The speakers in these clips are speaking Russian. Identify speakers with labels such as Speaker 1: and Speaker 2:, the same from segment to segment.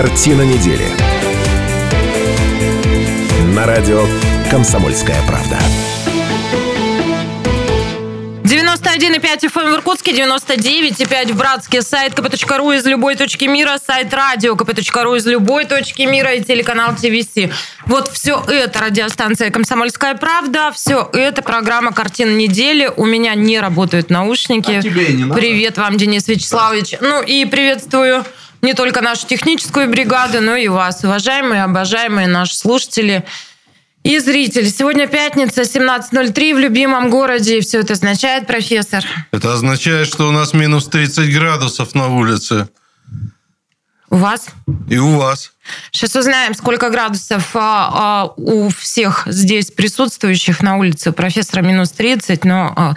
Speaker 1: Картина недели. На радио «Комсомольская правда».
Speaker 2: 91,5 FM в Иркутске, 99,5 в Братске, сайт kp.ru из любой точки мира, сайт радио kp.ru из любой точки мира и телеканал ТВС. Вот все это радиостанция «Комсомольская правда», все это программа «Картина недели». У меня не работают наушники.
Speaker 3: А тебе и не надо.
Speaker 2: Привет вам, Денис Вячеславович. Ну и приветствую не только нашу техническую бригаду, но и вас, уважаемые, обожаемые наши слушатели и зрители. Сегодня пятница, 17.03 в любимом городе. И все это означает, профессор?
Speaker 4: Это означает, что у нас минус 30 градусов на улице.
Speaker 2: У вас?
Speaker 4: И у вас.
Speaker 2: Сейчас узнаем, сколько градусов а, а, у всех здесь присутствующих на улице. У профессора минус 30, но а,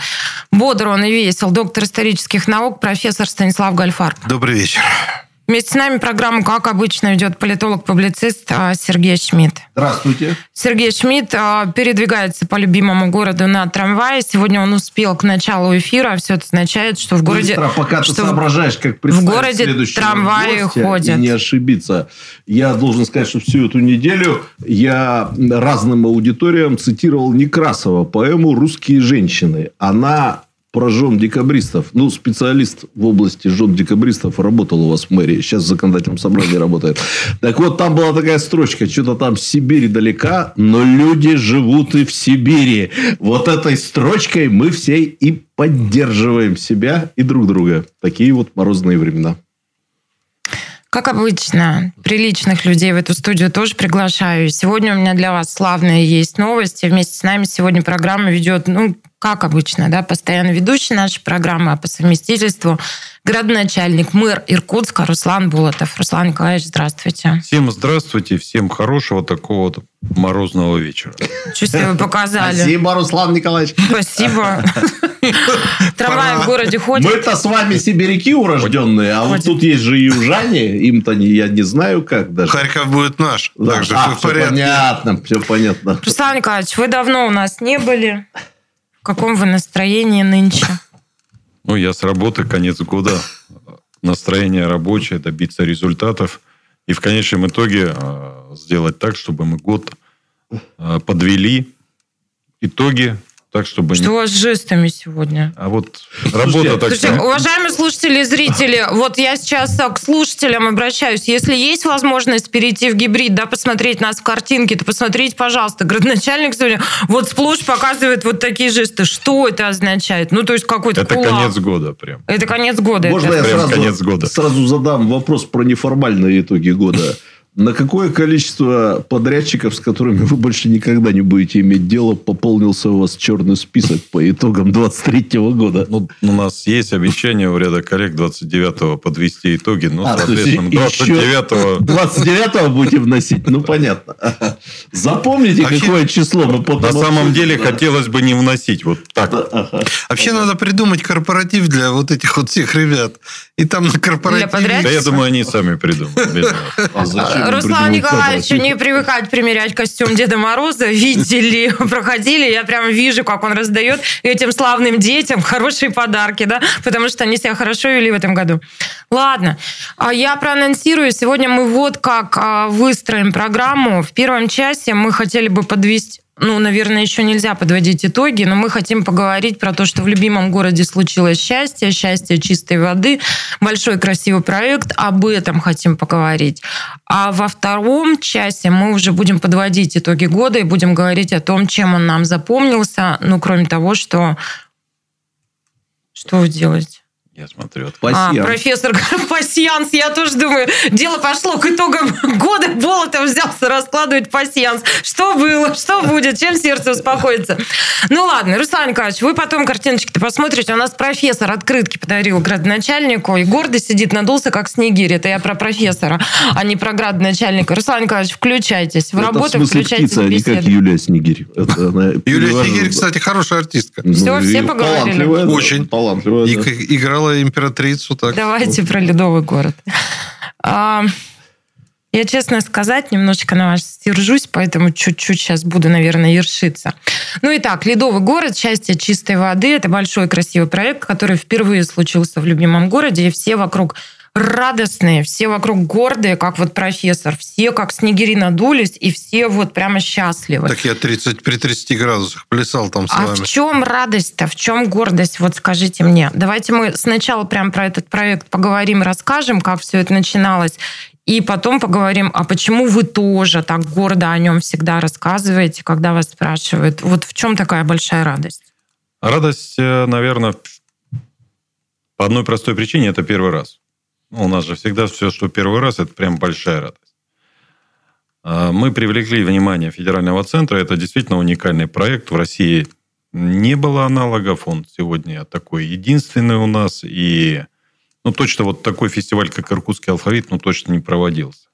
Speaker 2: бодр он и весел. Доктор исторических наук, профессор Станислав Гальфар.
Speaker 4: Добрый вечер.
Speaker 2: Вместе с нами программу, как обычно, ведет политолог-публицист а, Сергей Шмидт.
Speaker 3: Здравствуйте.
Speaker 2: Сергей Шмидт а, передвигается по любимому городу на трамвае. Сегодня он успел к началу эфира. Все это означает, что в городе...
Speaker 3: Быстро, пока ты
Speaker 2: что в-
Speaker 3: соображаешь, как
Speaker 2: в городе трамваи ходят.
Speaker 3: Не ошибиться. Я должен сказать, что всю эту неделю я разным аудиториям цитировал Некрасова поэму «Русские женщины». Она про декабристов. Ну, специалист в области жен декабристов работал у вас в мэрии. Сейчас в законодательном собрании работает. Так вот, там была такая строчка. Что-то там Сибирь далека, но люди живут и в Сибири. Вот этой строчкой мы все и поддерживаем себя и друг друга. Такие вот морозные времена.
Speaker 2: Как обычно, приличных людей в эту студию тоже приглашаю. Сегодня у меня для вас славные есть новости. Вместе с нами сегодня программа ведет, ну, как обычно, да, постоянно ведущий нашей программы, а по совместительству градоначальник, мэр Иркутска Руслан Болотов. Руслан Николаевич, здравствуйте.
Speaker 4: Всем здравствуйте, всем хорошего такого морозного вечера.
Speaker 2: Себе вы показали?
Speaker 3: Спасибо, Руслан Николаевич.
Speaker 2: Спасибо. Трамваи в городе ходят.
Speaker 3: Мы-то с вами сибиряки урожденные, а вот
Speaker 2: Ходит.
Speaker 3: тут есть же южане. Им-то я не знаю как даже.
Speaker 4: Харьков будет наш. Так же
Speaker 3: А,
Speaker 4: все порядке.
Speaker 3: понятно, все понятно.
Speaker 2: Руслан Николаевич, вы давно у нас не были. В каком вы настроении нынче?
Speaker 4: Ну, я с работы, конец года. Настроение рабочее, добиться результатов. И в конечном итоге э, сделать так, чтобы мы год э, подвели итоги, так, чтобы... не-
Speaker 2: Что у вас с жестами сегодня?
Speaker 4: А вот работа такая.
Speaker 2: Слушайте, уважаемые слушатели и зрители, вот я сейчас а, к слушателям обращаюсь. Если есть возможность перейти в гибрид, да, посмотреть нас в картинке, то посмотрите, пожалуйста. Градоначальник сегодня вот сплошь показывает вот такие жесты. Что это означает? Ну, то есть какой-то
Speaker 4: Это
Speaker 2: кулак.
Speaker 4: конец года прям.
Speaker 2: Это конец года.
Speaker 3: Можно
Speaker 2: это.
Speaker 3: я
Speaker 4: Прям
Speaker 3: сразу,
Speaker 4: конец года.
Speaker 3: сразу задам вопрос про неформальные итоги года? На какое количество подрядчиков, с которыми вы больше никогда не будете иметь дело, пополнился у вас черный список по итогам 23 года?
Speaker 4: Ну, у нас есть обещание у ряда коллег 29-го подвести итоги. Ну,
Speaker 3: А,
Speaker 4: соответственно,
Speaker 3: еще
Speaker 4: 29-го...
Speaker 3: 29 будете вносить? Ну, понятно. Запомните,
Speaker 4: Вообще,
Speaker 3: какое число мы потом...
Speaker 4: На самом деле
Speaker 3: да.
Speaker 4: хотелось бы не вносить вот так.
Speaker 3: Ага.
Speaker 5: Вообще надо придумать корпоратив для вот этих вот всех ребят. И там на корпоративе...
Speaker 4: Да я думаю, они сами придумают.
Speaker 3: А зачем
Speaker 2: Руслан
Speaker 3: корпоратив?
Speaker 2: не привыкать примерять костюм Деда Мороза. Видели, проходили. Я прям вижу, как он раздает этим славным детям хорошие подарки, да, потому что они себя хорошо вели в этом году. Ладно, а я проанонсирую. Сегодня мы вот как а, выстроим программу. В первом часе мы хотели бы подвести ну, наверное, еще нельзя подводить итоги, но мы хотим поговорить про то, что в любимом городе случилось счастье, счастье чистой воды, большой красивый проект, об этом хотим поговорить. А во втором часе мы уже будем подводить итоги года и будем говорить о том, чем он нам запомнился, ну, кроме того, что... Что вы делаете?
Speaker 4: Я смотрю.
Speaker 2: А,
Speaker 3: Спасибо.
Speaker 2: профессор пассианс, я тоже думаю, дело пошло к итогам года, Болотов взялся раскладывать пассианс. Что было, что будет, чем сердце успокоится. Ну ладно, Руслан Николаевич, вы потом картиночки-то посмотрите. У нас профессор открытки подарил градоначальнику, и гордо сидит, надулся, как снегирь. Это я про профессора, а не про градоначальника. Руслан Николаевич, включайтесь в
Speaker 3: Это
Speaker 2: работу,
Speaker 3: в
Speaker 2: включайтесь
Speaker 3: птица,
Speaker 2: в
Speaker 3: а не как
Speaker 2: беседу.
Speaker 3: Юлия Снегирь.
Speaker 5: Юлия Снегирь, кстати, хорошая артистка.
Speaker 3: Ну,
Speaker 2: Всё,
Speaker 3: и
Speaker 2: все поговорили?
Speaker 5: Очень.
Speaker 3: Талантливая,
Speaker 5: играла императрицу так.
Speaker 2: Давайте про ледовый город. А, Я, честно сказать, немножечко на вас стержусь, поэтому чуть-чуть сейчас буду, наверное, ершиться. Ну и так, ледовый город, счастье чистой воды. Это большой красивый проект, который впервые случился в любимом городе, и все вокруг радостные, все вокруг гордые, как вот профессор, все как снегири надулись, и все вот прямо счастливы.
Speaker 5: Так я 30, при 30 градусах плясал там с
Speaker 2: а
Speaker 5: вами.
Speaker 2: в чем радость-то, в чем гордость? Вот скажите мне. Давайте мы сначала прям про этот проект поговорим, расскажем, как все это начиналось, и потом поговорим, а почему вы тоже так гордо о нем всегда рассказываете, когда вас спрашивают. Вот в чем такая большая радость?
Speaker 4: Радость, э, наверное, по одной простой причине, это первый раз. Ну, у нас же всегда все, что первый раз, это прям большая радость. А, мы привлекли внимание федерального центра. Это действительно уникальный проект. В России не было аналогов. Он сегодня такой единственный у нас. И ну, точно вот такой фестиваль, как Иркутский алфавит, ну, точно не проводился.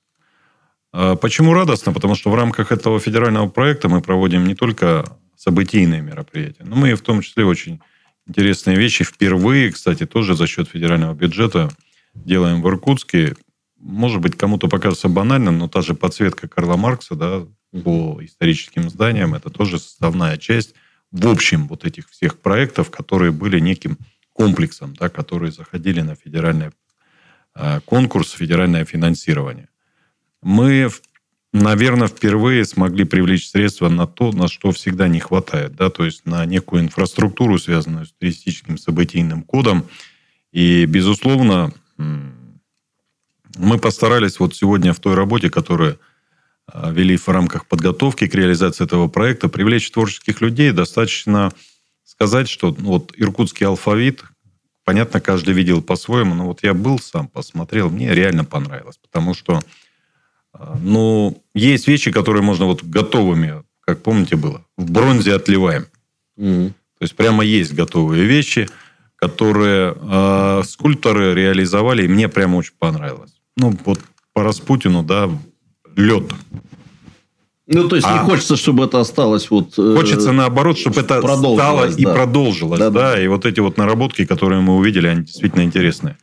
Speaker 4: А почему радостно? Потому что в рамках этого федерального проекта мы проводим не только событийные мероприятия, но мы в том числе очень интересные вещи. Впервые, кстати, тоже за счет федерального бюджета делаем в Иркутске. Может быть, кому-то покажется банальным, но та же подсветка Карла Маркса да, по историческим зданиям, это тоже составная часть в общем вот этих всех проектов, которые были неким комплексом, да, которые заходили на федеральный э, конкурс, федеральное финансирование. Мы, наверное, впервые смогли привлечь средства на то, на что всегда не хватает, да, то есть на некую инфраструктуру, связанную с туристическим событийным кодом. И, безусловно, мы постарались вот сегодня в той работе, которую э, вели в рамках подготовки к реализации этого проекта, привлечь творческих людей, достаточно сказать, что ну, вот иркутский алфавит, понятно, каждый видел по-своему, но вот я был сам, посмотрел, мне реально понравилось, потому что э, ну, есть вещи, которые можно вот готовыми, как помните было, в бронзе отливаем.
Speaker 3: Мгм.
Speaker 4: То есть прямо есть готовые вещи, которые э, скульпторы реализовали, и мне прямо очень понравилось. Ну, вот по Распутину, да, лед.
Speaker 3: Ну, то есть, не
Speaker 4: А.
Speaker 3: хочется, чтобы это осталось вот... э,
Speaker 4: Хочется наоборот, чтобы это стало и
Speaker 3: да.
Speaker 4: продолжилось.
Speaker 3: Да,
Speaker 4: Да,
Speaker 3: да.
Speaker 4: и вот эти вот наработки, которые мы увидели, они действительно интересные.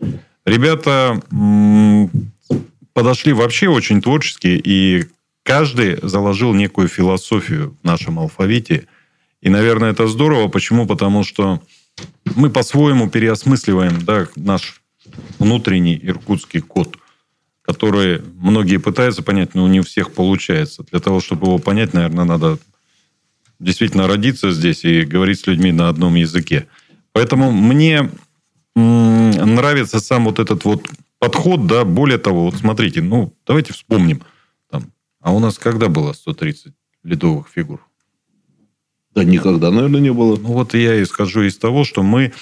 Speaker 4: Ребята м, подошли вообще очень творчески, и каждый заложил некую философию в нашем алфавите. И, наверное, это здорово. Почему? Потому что мы по-своему переосмысливаем да, наш внутренний иркутский код, который многие пытаются понять, но не у всех получается. Для того, чтобы его понять, наверное, надо действительно родиться здесь и говорить с людьми на одном языке. Поэтому мне нравится сам вот этот вот подход, да, более того, вот смотрите, ну, давайте вспомним, там, а у нас когда было 130 ледовых фигур?
Speaker 3: Да никогда, наверное, не было.
Speaker 4: Ну, вот я и скажу из того, что мы,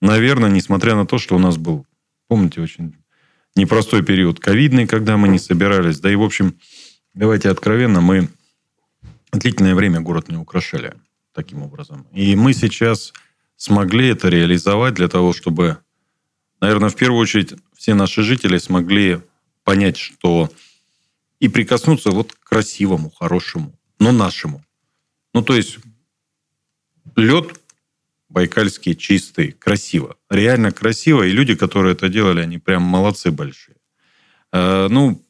Speaker 4: наверное, несмотря на то, что у нас был, помните, очень непростой период ковидный, когда мы не собирались, да и, в общем, давайте откровенно, мы длительное время город не украшали таким образом. И мы сейчас смогли это реализовать для того, чтобы, наверное, в первую очередь все наши жители смогли понять, что и прикоснуться вот к красивому, хорошему, но нашему. Ну, то есть лед байкальский чистый, красиво. Реально красиво. И люди, которые это делали, они прям молодцы большие. Э, Ну,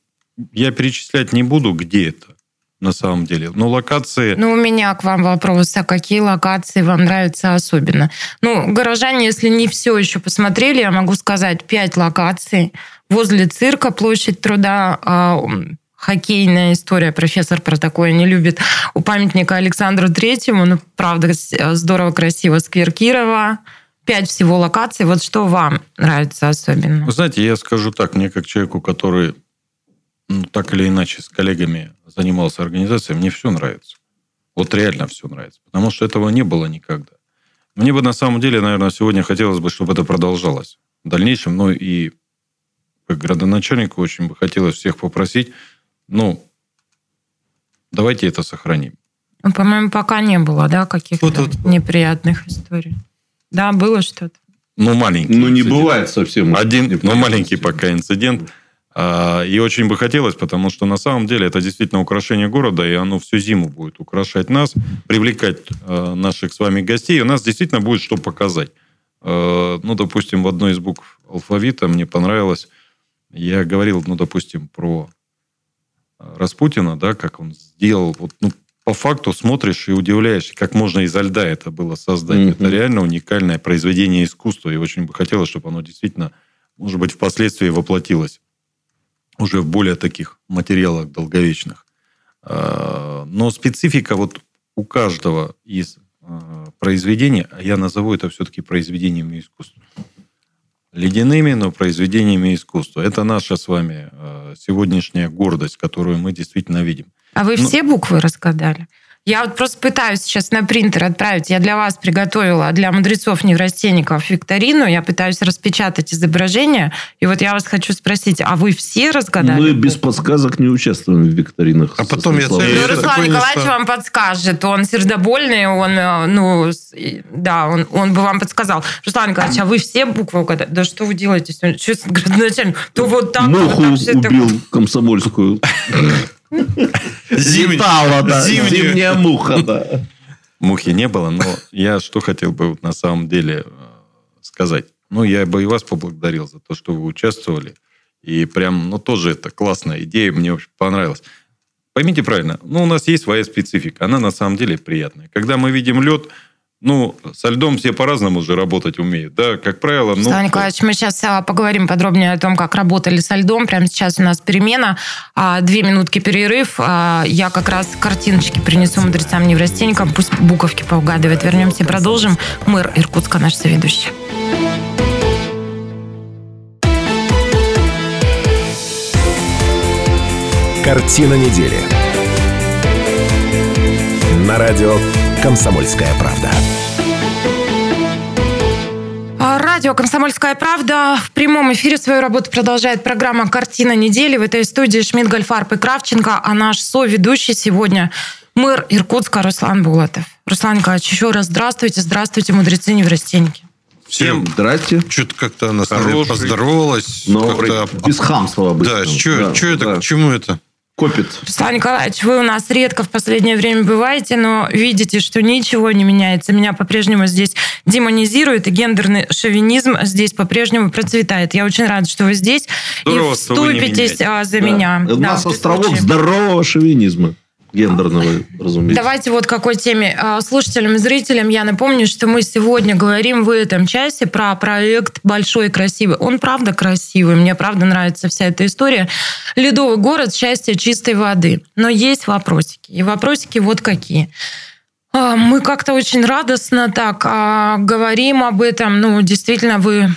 Speaker 4: я перечислять не буду, где это на самом деле. Но локации...
Speaker 2: Ну, у меня к вам вопрос. А какие локации вам нравятся особенно? Ну, горожане, если не все еще посмотрели, я могу сказать, пять локаций. Возле цирка, площадь труда, а, хоккейная история, профессор про такое не любит. У памятника Александру Третьему, ну, правда, с- здорово, красиво, сквер Кирова. Пять всего локаций. Вот что вам нравится особенно?
Speaker 4: Вы знаете, я скажу так, мне как человеку, который ну, так или иначе с коллегами занимался организацией, мне все нравится. Вот реально все нравится. Потому что этого не было никогда. Мне бы на самом деле, наверное, сегодня хотелось бы, чтобы это продолжалось в дальнейшем. Ну и как градоначальнику очень бы хотелось всех попросить, ну, давайте это сохраним.
Speaker 2: Ну, По-моему, пока не было, да, каких-то
Speaker 5: Вот тут-
Speaker 2: неприятных историй. Да, было что-то.
Speaker 4: Ну, маленький.
Speaker 3: Ну, не
Speaker 4: инцидент.
Speaker 3: бывает совсем.
Speaker 4: Один, но
Speaker 3: неприятностей.
Speaker 4: маленький пока инцидент. А, И очень бы хотелось, потому что на самом деле это действительно украшение города, и оно всю зиму будет украшать нас, привлекать э, наших с вами гостей, и у нас действительно будет что показать. Э, Ну, допустим, в одной из букв алфавита мне понравилось, я говорил, ну, допустим, про Распутина, да, как он сделал, вот, ну, по факту смотришь и удивляешься, как можно изо льда это было создать.
Speaker 3: Мгм.
Speaker 4: Это реально уникальное произведение искусства, и очень бы хотелось, чтобы оно действительно может быть, впоследствии воплотилось уже в более таких материалах долговечных. А, но специфика вот у каждого из а, произведений, а я назову это все-таки произведениями искусства. Ледяными, но произведениями искусства. Это наша с вами а, сегодняшняя гордость, которую мы действительно видим.
Speaker 2: А вы
Speaker 4: Ну-
Speaker 2: все буквы разгадали? Я вот просто пытаюсь сейчас на принтер отправить. Я для вас приготовила, для мудрецов неврастенников викторину. Я пытаюсь распечатать изображение. И вот я вас хочу спросить, а вы все разгадали?
Speaker 3: Мы без подсказок не участвуем в викторинах.
Speaker 5: А потом я
Speaker 2: Ну, Руслан Николаевич вам подскажет. Он сердобольный, он, э, ну, да, он, он бы вам подсказал. Руслан Николаевич, а вы все буквы угадали? Да что вы делаете? Что с градоначальником? То вот так,
Speaker 3: Муху
Speaker 2: вот так,
Speaker 3: убил комсомольскую. Летала, да. Зимняя муха, да.
Speaker 4: Мухи не было, но я что хотел бы на самом деле э, сказать. Ну, я бы и вас поблагодарил за то, что вы участвовали. И прям, ну, тоже это классная идея, мне очень понравилось. Поймите правильно, ну, у нас есть своя специфика, она на самом деле приятная. Когда мы видим лед, ну, со льдом все по-разному уже работать умеют, да, как правило. Ну,
Speaker 2: Руслан Николаевич, мы сейчас поговорим подробнее о том, как работали со льдом. Прямо сейчас у нас перемена, а, две минутки перерыв. А, Я как раз картиночки принесу мудрецам неврастенникам, пусть буковки поугадывают. Вернемся и продолжим. Мэр Иркутска, наш соведущий.
Speaker 1: Картина недели. На радио «Комсомольская правда».
Speaker 2: А, Радио «Комсомольская правда» в прямом эфире свою работу продолжает программа «Картина недели». В этой студии Шмидт, Гольфарб и Кравченко, а наш соведущий сегодня мэр Иркутска Руслан Булатов. Руслан Николаевич, еще раз здравствуйте. Здравствуйте, мудрецы неврастенники.
Speaker 5: Всем
Speaker 3: Здрасте.
Speaker 5: что-то как-то она
Speaker 4: Хороший.
Speaker 5: поздоровалась.
Speaker 3: Но
Speaker 5: как-то-
Speaker 3: без хамства обычно.
Speaker 5: Да, что
Speaker 3: Да,
Speaker 5: это,
Speaker 3: да.
Speaker 5: к чему это?
Speaker 3: Копит.
Speaker 2: Руслан Николаевич, вы у нас редко в последнее время бываете, но видите, что ничего не меняется. Меня по-прежнему здесь демонизируют, и гендерный шовинизм здесь по-прежнему процветает. Я очень рада, что вы здесь
Speaker 4: Здорово,
Speaker 2: и
Speaker 4: вы
Speaker 2: вступитесь
Speaker 4: меняете.
Speaker 2: а, за
Speaker 3: Да.
Speaker 2: меня.
Speaker 3: У
Speaker 2: Да,
Speaker 3: нас островок
Speaker 2: случае.
Speaker 3: здорового шовинизма. Гендерного, разумеется.
Speaker 2: Давайте вот какой теме. А, Слушателям и зрителям я напомню, что мы сегодня говорим в этом часе про проект «Большой и красивый». Он правда красивый, мне правда нравится вся эта история. Ледовый город, счастье чистой воды. Но есть вопросики. И вопросики вот какие. А, Мы как-то очень радостно так а, говорим об этом. Ну, действительно, вы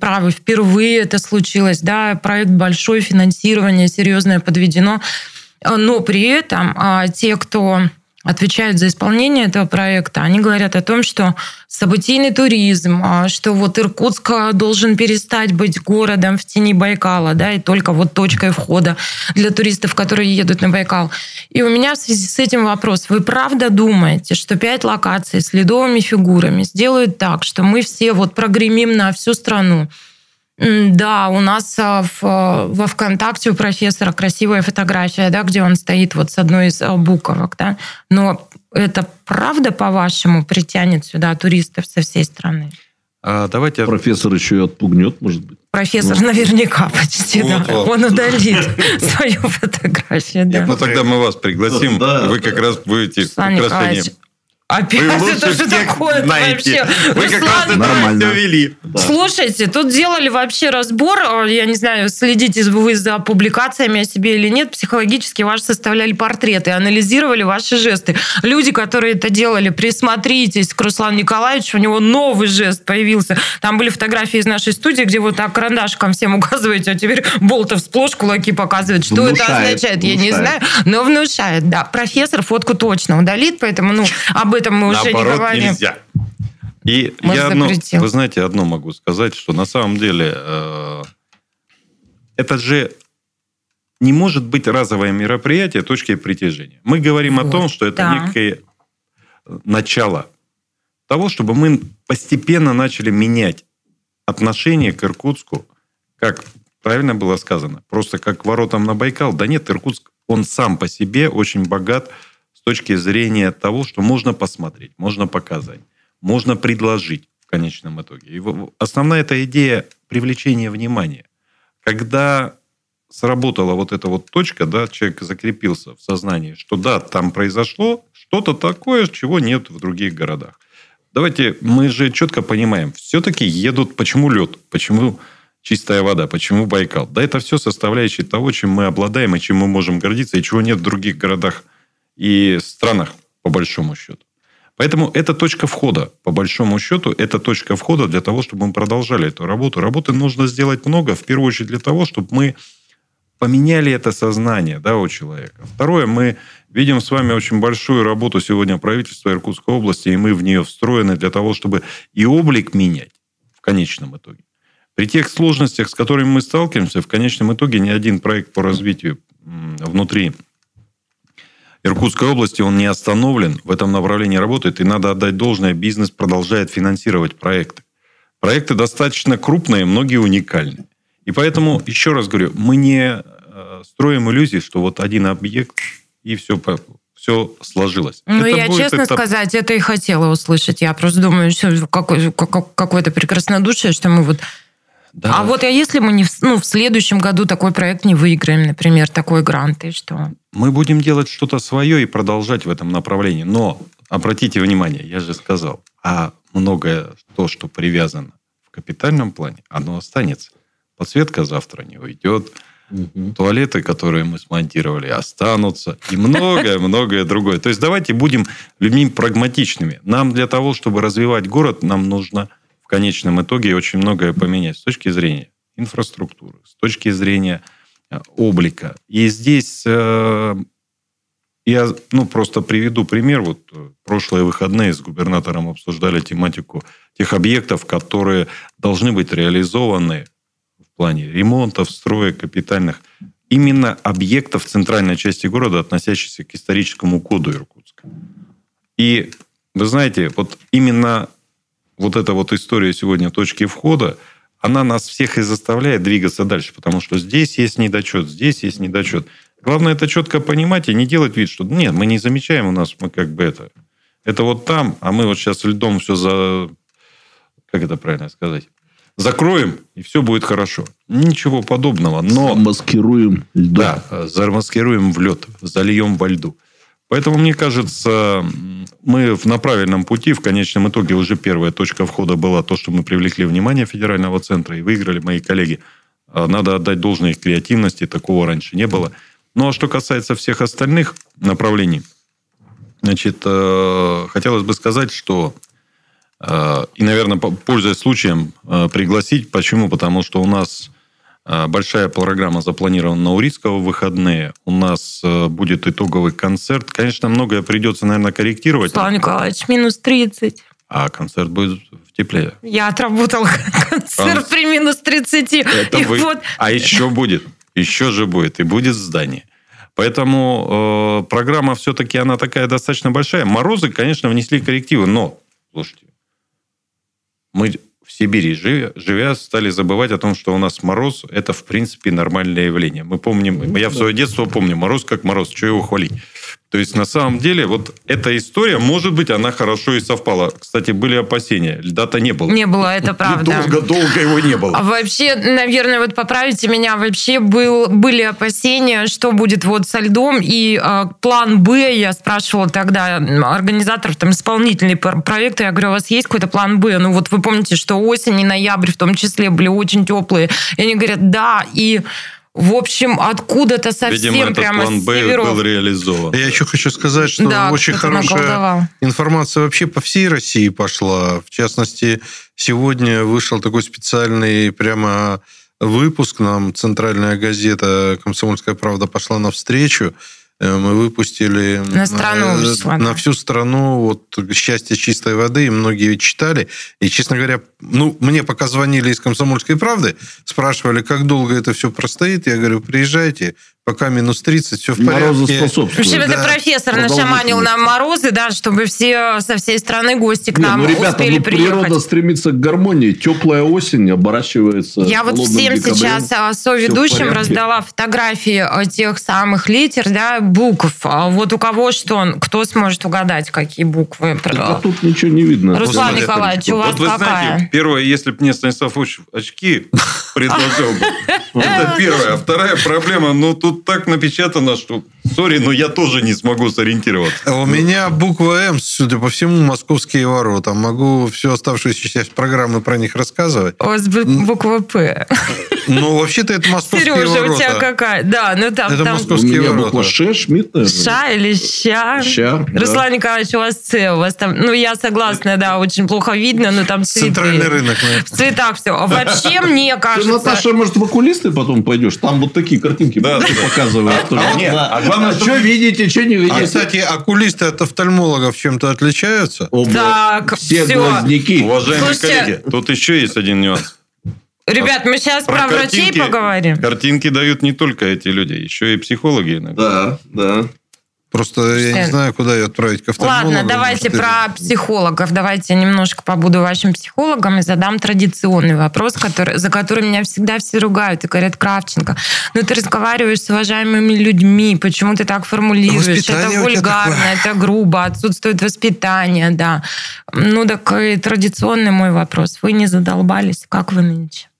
Speaker 2: правы, впервые это случилось. Да, проект большой, финансирование серьезное подведено. А, Но при этом а, те, кто отвечают за исполнение этого проекта, они говорят о том, что событийный туризм, а, что вот Иркутск должен перестать быть городом в тени Байкала, да, и только вот точкой входа для туристов, которые едут на Байкал. И у меня в связи с этим вопрос. Вы правда думаете, что пять локаций с ледовыми фигурами сделают так, что мы все вот прогремим на всю страну? Да, у нас а, в, а, во ВКонтакте у профессора красивая фотография, да, где он стоит вот с одной из а, буковок, да. Но это правда, по-вашему, притянет сюда туристов со всей страны?
Speaker 4: А давайте...
Speaker 3: Профессор еще и отпугнет, может быть.
Speaker 2: Профессор
Speaker 3: Ну.
Speaker 2: наверняка почти, да.
Speaker 5: Вот, вот.
Speaker 2: Он удалит свою фотографию, да.
Speaker 4: Ну, тогда мы вас пригласим.
Speaker 3: Да,
Speaker 4: вы
Speaker 3: да.
Speaker 4: как раз будете.
Speaker 2: Николаевич, Опять
Speaker 4: Вы
Speaker 2: это что такое
Speaker 4: знаете.
Speaker 2: вообще?
Speaker 4: Вы как
Speaker 2: Руслан
Speaker 4: раз это
Speaker 3: Нормально.
Speaker 4: все вели.
Speaker 3: Да.
Speaker 2: Слушайте, тут делали вообще разбор, э, я не знаю, следите вы за публикациями о себе или нет, психологически ваши составляли портреты, анализировали ваши жесты. Люди, которые это делали, присмотритесь к Руслану Николаевичу, у него новый жест появился. Там были фотографии из нашей студии, где вот так карандашком всем указываете, а теперь Болтов сплошь кулаки показывает. Что это
Speaker 3: Внушает,
Speaker 2: означает, я не
Speaker 3: внушает.
Speaker 2: знаю, но внушает, да. Профессор фотку точно удалит, поэтому ну, об этом мы уже не
Speaker 4: Наоборот,
Speaker 2: говорим.
Speaker 4: нельзя. И
Speaker 2: Может,
Speaker 4: я одно,
Speaker 2: запретил.
Speaker 4: вы знаете, одно могу сказать, что на самом деле э, это же не может быть разовое мероприятие точкой притяжения. Мы говорим о
Speaker 2: Вот,
Speaker 4: том, что это
Speaker 2: да.
Speaker 4: некое начало того, чтобы мы постепенно начали менять отношение к Иркутску, как правильно было сказано, просто как к воротам на Байкал. Да нет, Иркутск, он сам по себе очень богат с точки зрения того, что можно посмотреть, можно показать, можно предложить в конечном итоге. И основная эта идея привлечения внимания. Когда сработала вот эта вот точка, да, человек закрепился в сознании, что да, там произошло что-то такое, чего нет в других городах. Давайте, мы же четко понимаем, все-таки едут, почему лед, почему чистая вода. Почему Байкал? Да это все составляющие того, чем мы обладаем и чем мы можем гордиться, и чего нет в других городах и странах, по большому счету. Поэтому это точка входа, по большому счету, это точка входа для того, чтобы мы продолжали эту работу. Работы нужно сделать много, в первую очередь для того, чтобы мы поменяли это сознание да, у человека. Второе, мы видим с вами очень большую работу сегодня правительства Иркутской области, и мы в нее встроены для того, чтобы и облик менять в конечном итоге. При тех сложностях, с которыми мы сталкиваемся, в конечном итоге ни один проект по развитию внутри Иркутской области, он не остановлен, в этом направлении работает, и надо отдать должное, бизнес продолжает финансировать проекты. Проекты достаточно крупные, многие уникальные. И поэтому, еще раз говорю, мы не э, строим иллюзии, что вот один объект, и все, все сложилось.
Speaker 2: Ну, это я честно этап... сказать, это и хотела услышать. Я просто думаю, что какое-то прекраснодушие, что мы вот да. А вот а если мы не в, ну, в следующем году такой проект не выиграем, например, такой грант, и что?
Speaker 4: Мы будем делать что-то свое и продолжать в этом направлении. Но обратите внимание, я же сказал, а многое то, что привязано в капитальном плане, оно останется. Подсветка завтра не уйдет. Угу. Туалеты, которые мы смонтировали, останутся. И многое-многое другое. То есть давайте будем людьми прагматичными. Нам для того, чтобы развивать город, нам нужно конечном итоге очень многое поменять с точки зрения инфраструктуры, с точки зрения э, облика. И здесь э, я ну, просто приведу пример. Вот э, прошлые выходные с губернатором обсуждали тематику тех объектов, которые должны быть реализованы в плане ремонтов, строек, капитальных. Именно объектов центральной части города, относящихся к историческому коду Иркутска. И вы знаете, вот именно вот эта вот история сегодня точки входа, она нас всех и заставляет двигаться дальше, потому что здесь есть недочет, здесь есть недочет. Главное это четко понимать и не делать вид, что нет, мы не замечаем у нас, мы как бы это... Это вот там, а мы вот сейчас льдом все за... Как это правильно сказать? Закроем, и все будет хорошо. Ничего подобного, но...
Speaker 3: Замаскируем
Speaker 4: льдом. Да, замаскируем в лед, зальем во льду. Поэтому, мне кажется, мы на правильном пути. В конечном итоге уже первая точка входа была то, что мы привлекли внимание федерального центра и выиграли мои коллеги. А, надо отдать должное их креативности, такого раньше не было. Ну, а что касается всех остальных направлений, значит, э, хотелось бы сказать, что э, и, наверное, пользуясь случаем, э, пригласить. Почему? Потому что у нас большая программа запланирована на Урицкого в выходные. У нас э, будет итоговый концерт. Конечно, многое придется, наверное, корректировать.
Speaker 2: Слава Николаевич, минус 30.
Speaker 4: А концерт будет в тепле.
Speaker 2: Я отработал концерт при минус 30. Это
Speaker 4: вы... вот... А еще будет. Еще же будет. И будет здание. Поэтому э, программа все-таки она такая достаточно большая. Морозы, конечно, внесли коррективы, но, слушайте, мы в Сибири живя, живя, стали забывать о том, что у нас мороз – это, в принципе, нормальное явление. Мы помним, ну, я в свое детство помню, мороз как мороз, что его хвалить. То есть, на самом деле, вот эта история, может быть, она хорошо и совпала. Кстати, были опасения. Льда-то не было.
Speaker 2: Не было, это правда.
Speaker 4: Долго-долго его не было.
Speaker 2: А вообще, наверное, вот поправите меня, вообще был, были опасения, что будет вот со льдом. И э, план «Б», я спрашивала тогда организаторов, там, исполнительный проекта, я говорю, у вас есть какой-то план «Б»? Ну вот вы помните, что осень и ноябрь в том числе были очень теплые. И они говорят, да, и в общем, откуда-то совсем
Speaker 4: Видимо,
Speaker 2: прямо
Speaker 4: план
Speaker 2: Б
Speaker 4: был реализован.
Speaker 5: Я еще хочу сказать, что
Speaker 2: да,
Speaker 5: очень хорошая наколдовал. информация вообще по всей России пошла. В частности, сегодня вышел такой специальный прямо выпуск нам центральная газета «Комсомольская правда» пошла навстречу. Э, мы выпустили
Speaker 2: на, страну,
Speaker 5: э, на всю страну вот «Счастье чистой воды», и многие читали. И, честно говоря, ну, мне пока звонили из «Комсомольской правды», спрашивали, как долго это все простоит. Я говорю, приезжайте, пока минус 30, все в порядке.
Speaker 2: В общем, да. это профессор нашаманил нам морозы, да, чтобы все со всей страны гости к нам Не, ну, ребята, успели ну, приехать.
Speaker 3: природа стремится к гармонии. Теплая осень оборачивается
Speaker 2: Я вот всем декабрем. сейчас а, соведущим раздала фотографии а, тех самых литер, да, букв. А вот у кого что, кто сможет угадать, какие буквы?
Speaker 3: А тут ничего не видно.
Speaker 2: Руслан Николаевич, у вас
Speaker 4: вот вы
Speaker 2: какая?
Speaker 4: Знаете, первое, если бы мне Станислав очки предложил бы, это первое. А вторая проблема, ну, тут так напечатано, что sorry, но я тоже не смогу сориентироваться.
Speaker 5: А У меня буква М, судя по всему, московские ворота. Могу всю оставшуюся часть программы про них рассказывать.
Speaker 2: У вас бу- буква П.
Speaker 5: Ну, вообще-то это московские
Speaker 2: Сережа,
Speaker 5: ворота.
Speaker 2: у тебя какая? Да, ну там,
Speaker 5: Это
Speaker 2: там
Speaker 3: У
Speaker 5: московские
Speaker 3: меня
Speaker 5: ворота.
Speaker 3: буква Ш, Шмидт, наверное.
Speaker 2: Ша или ща?
Speaker 3: Ща, да.
Speaker 2: Руслан Николаевич, у вас С, у вас там, ну, я согласна, да, очень плохо видно, но там цветы.
Speaker 5: Центральный рынок.
Speaker 2: В
Speaker 5: наверное.
Speaker 2: цветах все. Вообще, мне кажется...
Speaker 3: Наташа, может, в окулисты потом пойдешь? Там вот такие картинки
Speaker 4: Да,
Speaker 3: будут показывают. тоже.
Speaker 4: а нет,
Speaker 3: Да.
Speaker 4: а главное,
Speaker 3: что видите, что не
Speaker 5: А,
Speaker 3: видите?
Speaker 5: кстати, окулисты от офтальмологов чем-то отличаются?
Speaker 3: Оба.
Speaker 2: Так,
Speaker 3: Все
Speaker 2: всё.
Speaker 3: глазняки.
Speaker 4: Уважаемые
Speaker 2: Слушайте,
Speaker 4: коллеги, тут еще есть один нюанс.
Speaker 2: Ребят, мы сейчас про, врачей
Speaker 4: картинки-
Speaker 2: поговорим.
Speaker 4: Картинки дают не только эти люди, еще и психологи иногда.
Speaker 3: Да, да.
Speaker 5: Просто я не знаю, куда ее отправить к офтальмологу.
Speaker 2: Ладно, давайте
Speaker 5: Может,
Speaker 2: про психологов. Давайте я немножко побуду вашим психологом и задам традиционный вопрос, который, за который меня всегда все ругают и говорят, Кравченко, ну ты разговариваешь с уважаемыми людьми, почему ты так формулируешь?
Speaker 5: Воспитание
Speaker 2: это вульгарно,
Speaker 5: такое.
Speaker 2: это грубо, отсутствует воспитание, да. Ну так и традиционный мой вопрос. Вы не задолбались? Как вы нынче?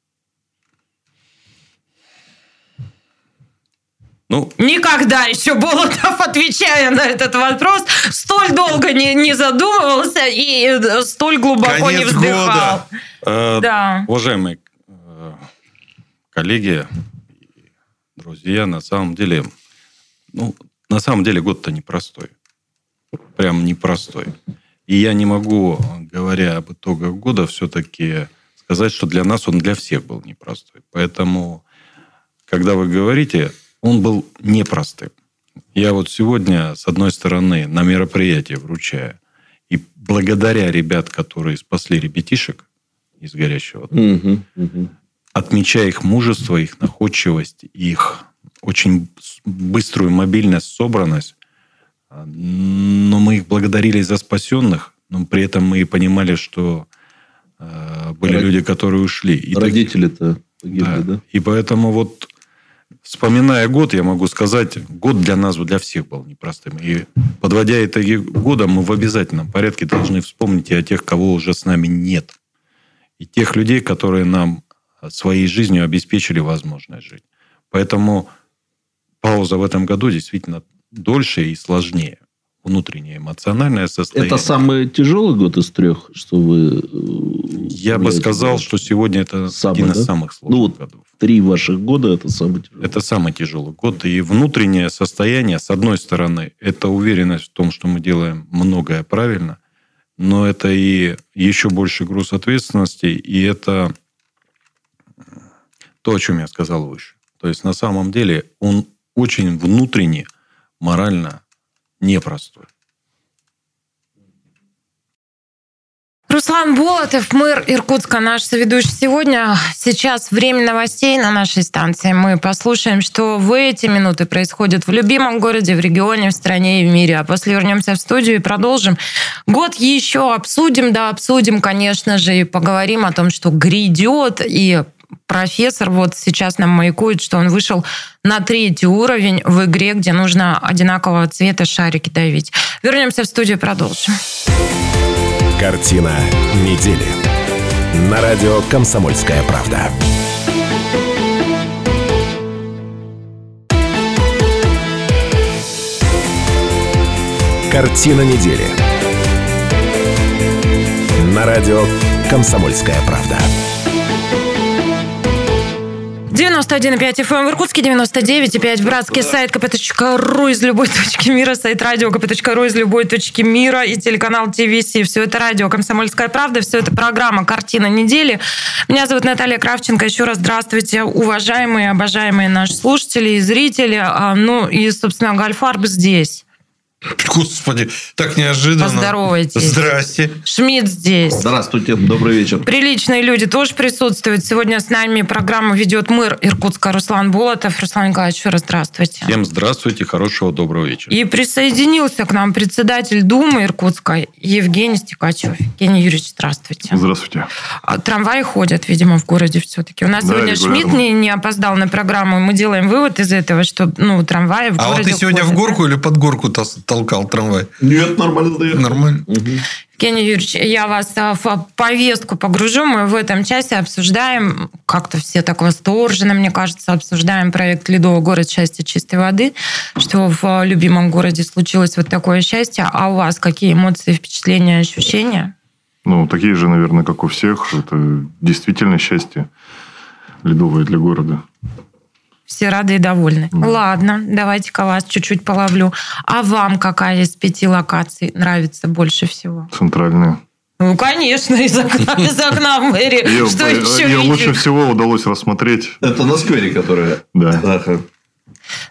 Speaker 4: Ну,
Speaker 2: Никогда еще Болотов, отвечая на этот вопрос, столь долго не, не задумывался и э, столь глубоко не
Speaker 5: Конец
Speaker 2: вздыхал.
Speaker 5: года.
Speaker 4: э,
Speaker 2: Да.
Speaker 4: уважаемые э, коллеги, друзья, на самом деле, ну, на самом деле год-то непростой. Прям непростой. И я не могу, говоря об итогах года, все-таки сказать, что для нас он для всех был непростой. Поэтому, когда вы говорите, он был непростым. Я вот сегодня, с одной стороны, на мероприятие вручаю. И благодаря ребят, которые спасли ребятишек из горящего
Speaker 3: Мгм, мгм.
Speaker 4: отмечая их мужество, их находчивость, их очень быструю мобильность, собранность. А, Но мы их благодарили за спасенных, но при этом мы и понимали, что э, были
Speaker 3: Род-
Speaker 4: люди, которые ушли. И
Speaker 3: Родители-то погибли,
Speaker 4: да.
Speaker 3: да?
Speaker 4: И поэтому вот, вспоминая год, я могу сказать, год для нас, для всех был непростым. И подводя итоги года, мы в обязательном порядке должны вспомнить и о тех, кого уже с нами нет. И тех людей, которые нам своей жизнью обеспечили возможность жить. Поэтому пауза в этом году действительно дольше и сложнее. Внутреннее эмоциональное состояние.
Speaker 3: Это самый тяжелый год из трех, что вы... э,
Speaker 4: Я бы сказал, что сегодня это
Speaker 3: Самый,
Speaker 4: один из
Speaker 3: да?
Speaker 4: самых сложных
Speaker 3: Ну вот
Speaker 4: годов.
Speaker 3: Три ваших года это самый тяжелый.
Speaker 4: Это самый тяжелый год. И внутреннее состояние, с одной стороны, это уверенность в том, что мы делаем многое правильно, но это и еще больше груз ответственности, и это то, о чем я сказал выше. То есть на самом деле он очень внутренне, морально непростой.
Speaker 2: Руслан Болотов, мэр Иркутска, наш соведущий сегодня. Сейчас время новостей на нашей станции. Мы послушаем, что в эти минуты происходит в любимом городе, в регионе, в стране и в мире. А после вернемся в студию и продолжим. Год еще обсудим, да, обсудим, конечно же, и поговорим о том, что грядет. И профессор вот сейчас нам маякует, что он вышел на третий уровень в игре, где нужно одинакового цвета шарики давить. Вернемся в студию продолжим.
Speaker 1: Картина недели. На радио «Комсомольская правда». Картина недели. На радио «Комсомольская правда».
Speaker 2: 91,5 FM в Иркутске, 99,5 братский сайт kp.ru из любой точки мира, сайт радио kp.ru из любой точки мира и телеканал ТВС. Все это радио «Комсомольская правда», все это программа «Картина недели». Меня зовут Наталья Кравченко. Еще раз здравствуйте, уважаемые, обожаемые наши слушатели и зрители. А, Ну и, собственно, Гальфарб здесь.
Speaker 5: Господи, так неожиданно.
Speaker 2: Поздоровайтесь.
Speaker 5: Здрасте.
Speaker 2: Шмидт здесь.
Speaker 3: Здравствуйте, добрый вечер.
Speaker 2: Приличные люди тоже присутствуют. Сегодня с нами программу ведет мэр Иркутска Руслан Болотов. Руслан Николаевич, еще раз здравствуйте.
Speaker 4: Всем здравствуйте, хорошего, доброго вечера.
Speaker 2: И присоединился к нам председатель Думы Иркутска Евгений Стекачев. Евгений Юрьевич, здравствуйте.
Speaker 6: Здравствуйте.
Speaker 2: А Трамваи ходят, видимо, в городе все-таки. У нас
Speaker 6: Да,
Speaker 2: сегодня. Шмидт не, не опоздал на программу. Мы делаем вывод из этого, что ну, трамваи в
Speaker 5: А вот
Speaker 2: городе
Speaker 5: ты сегодня в
Speaker 2: ходят.
Speaker 5: горку или под горку тас- толкал трамвай?
Speaker 3: Нет, нормально доехал.
Speaker 5: Нормально.
Speaker 2: Евгений Юрьевич, я вас а, в повестку погружу. Мы в этом часе обсуждаем, как-то все так восторженно, мне кажется, обсуждаем проект «Ледовый город счастья чистой воды», что в любимом городе случилось вот такое счастье. А у вас какие эмоции, впечатления, ощущения?
Speaker 6: Ну, такие же, наверное, как у всех. Это действительно счастье ледовое для города.
Speaker 2: Все рады и довольны. Mm. Ладно, давайте-ка вас чуть-чуть половлю. А вам какая из пяти локаций нравится больше всего?
Speaker 6: Центральная.
Speaker 2: Ну, конечно, из окна, из окна в мэрии.
Speaker 6: Ее,
Speaker 2: Что еще
Speaker 6: ее лучше всего удалось рассмотреть.
Speaker 3: Это на сквере, которая...
Speaker 6: Да.
Speaker 3: Ага.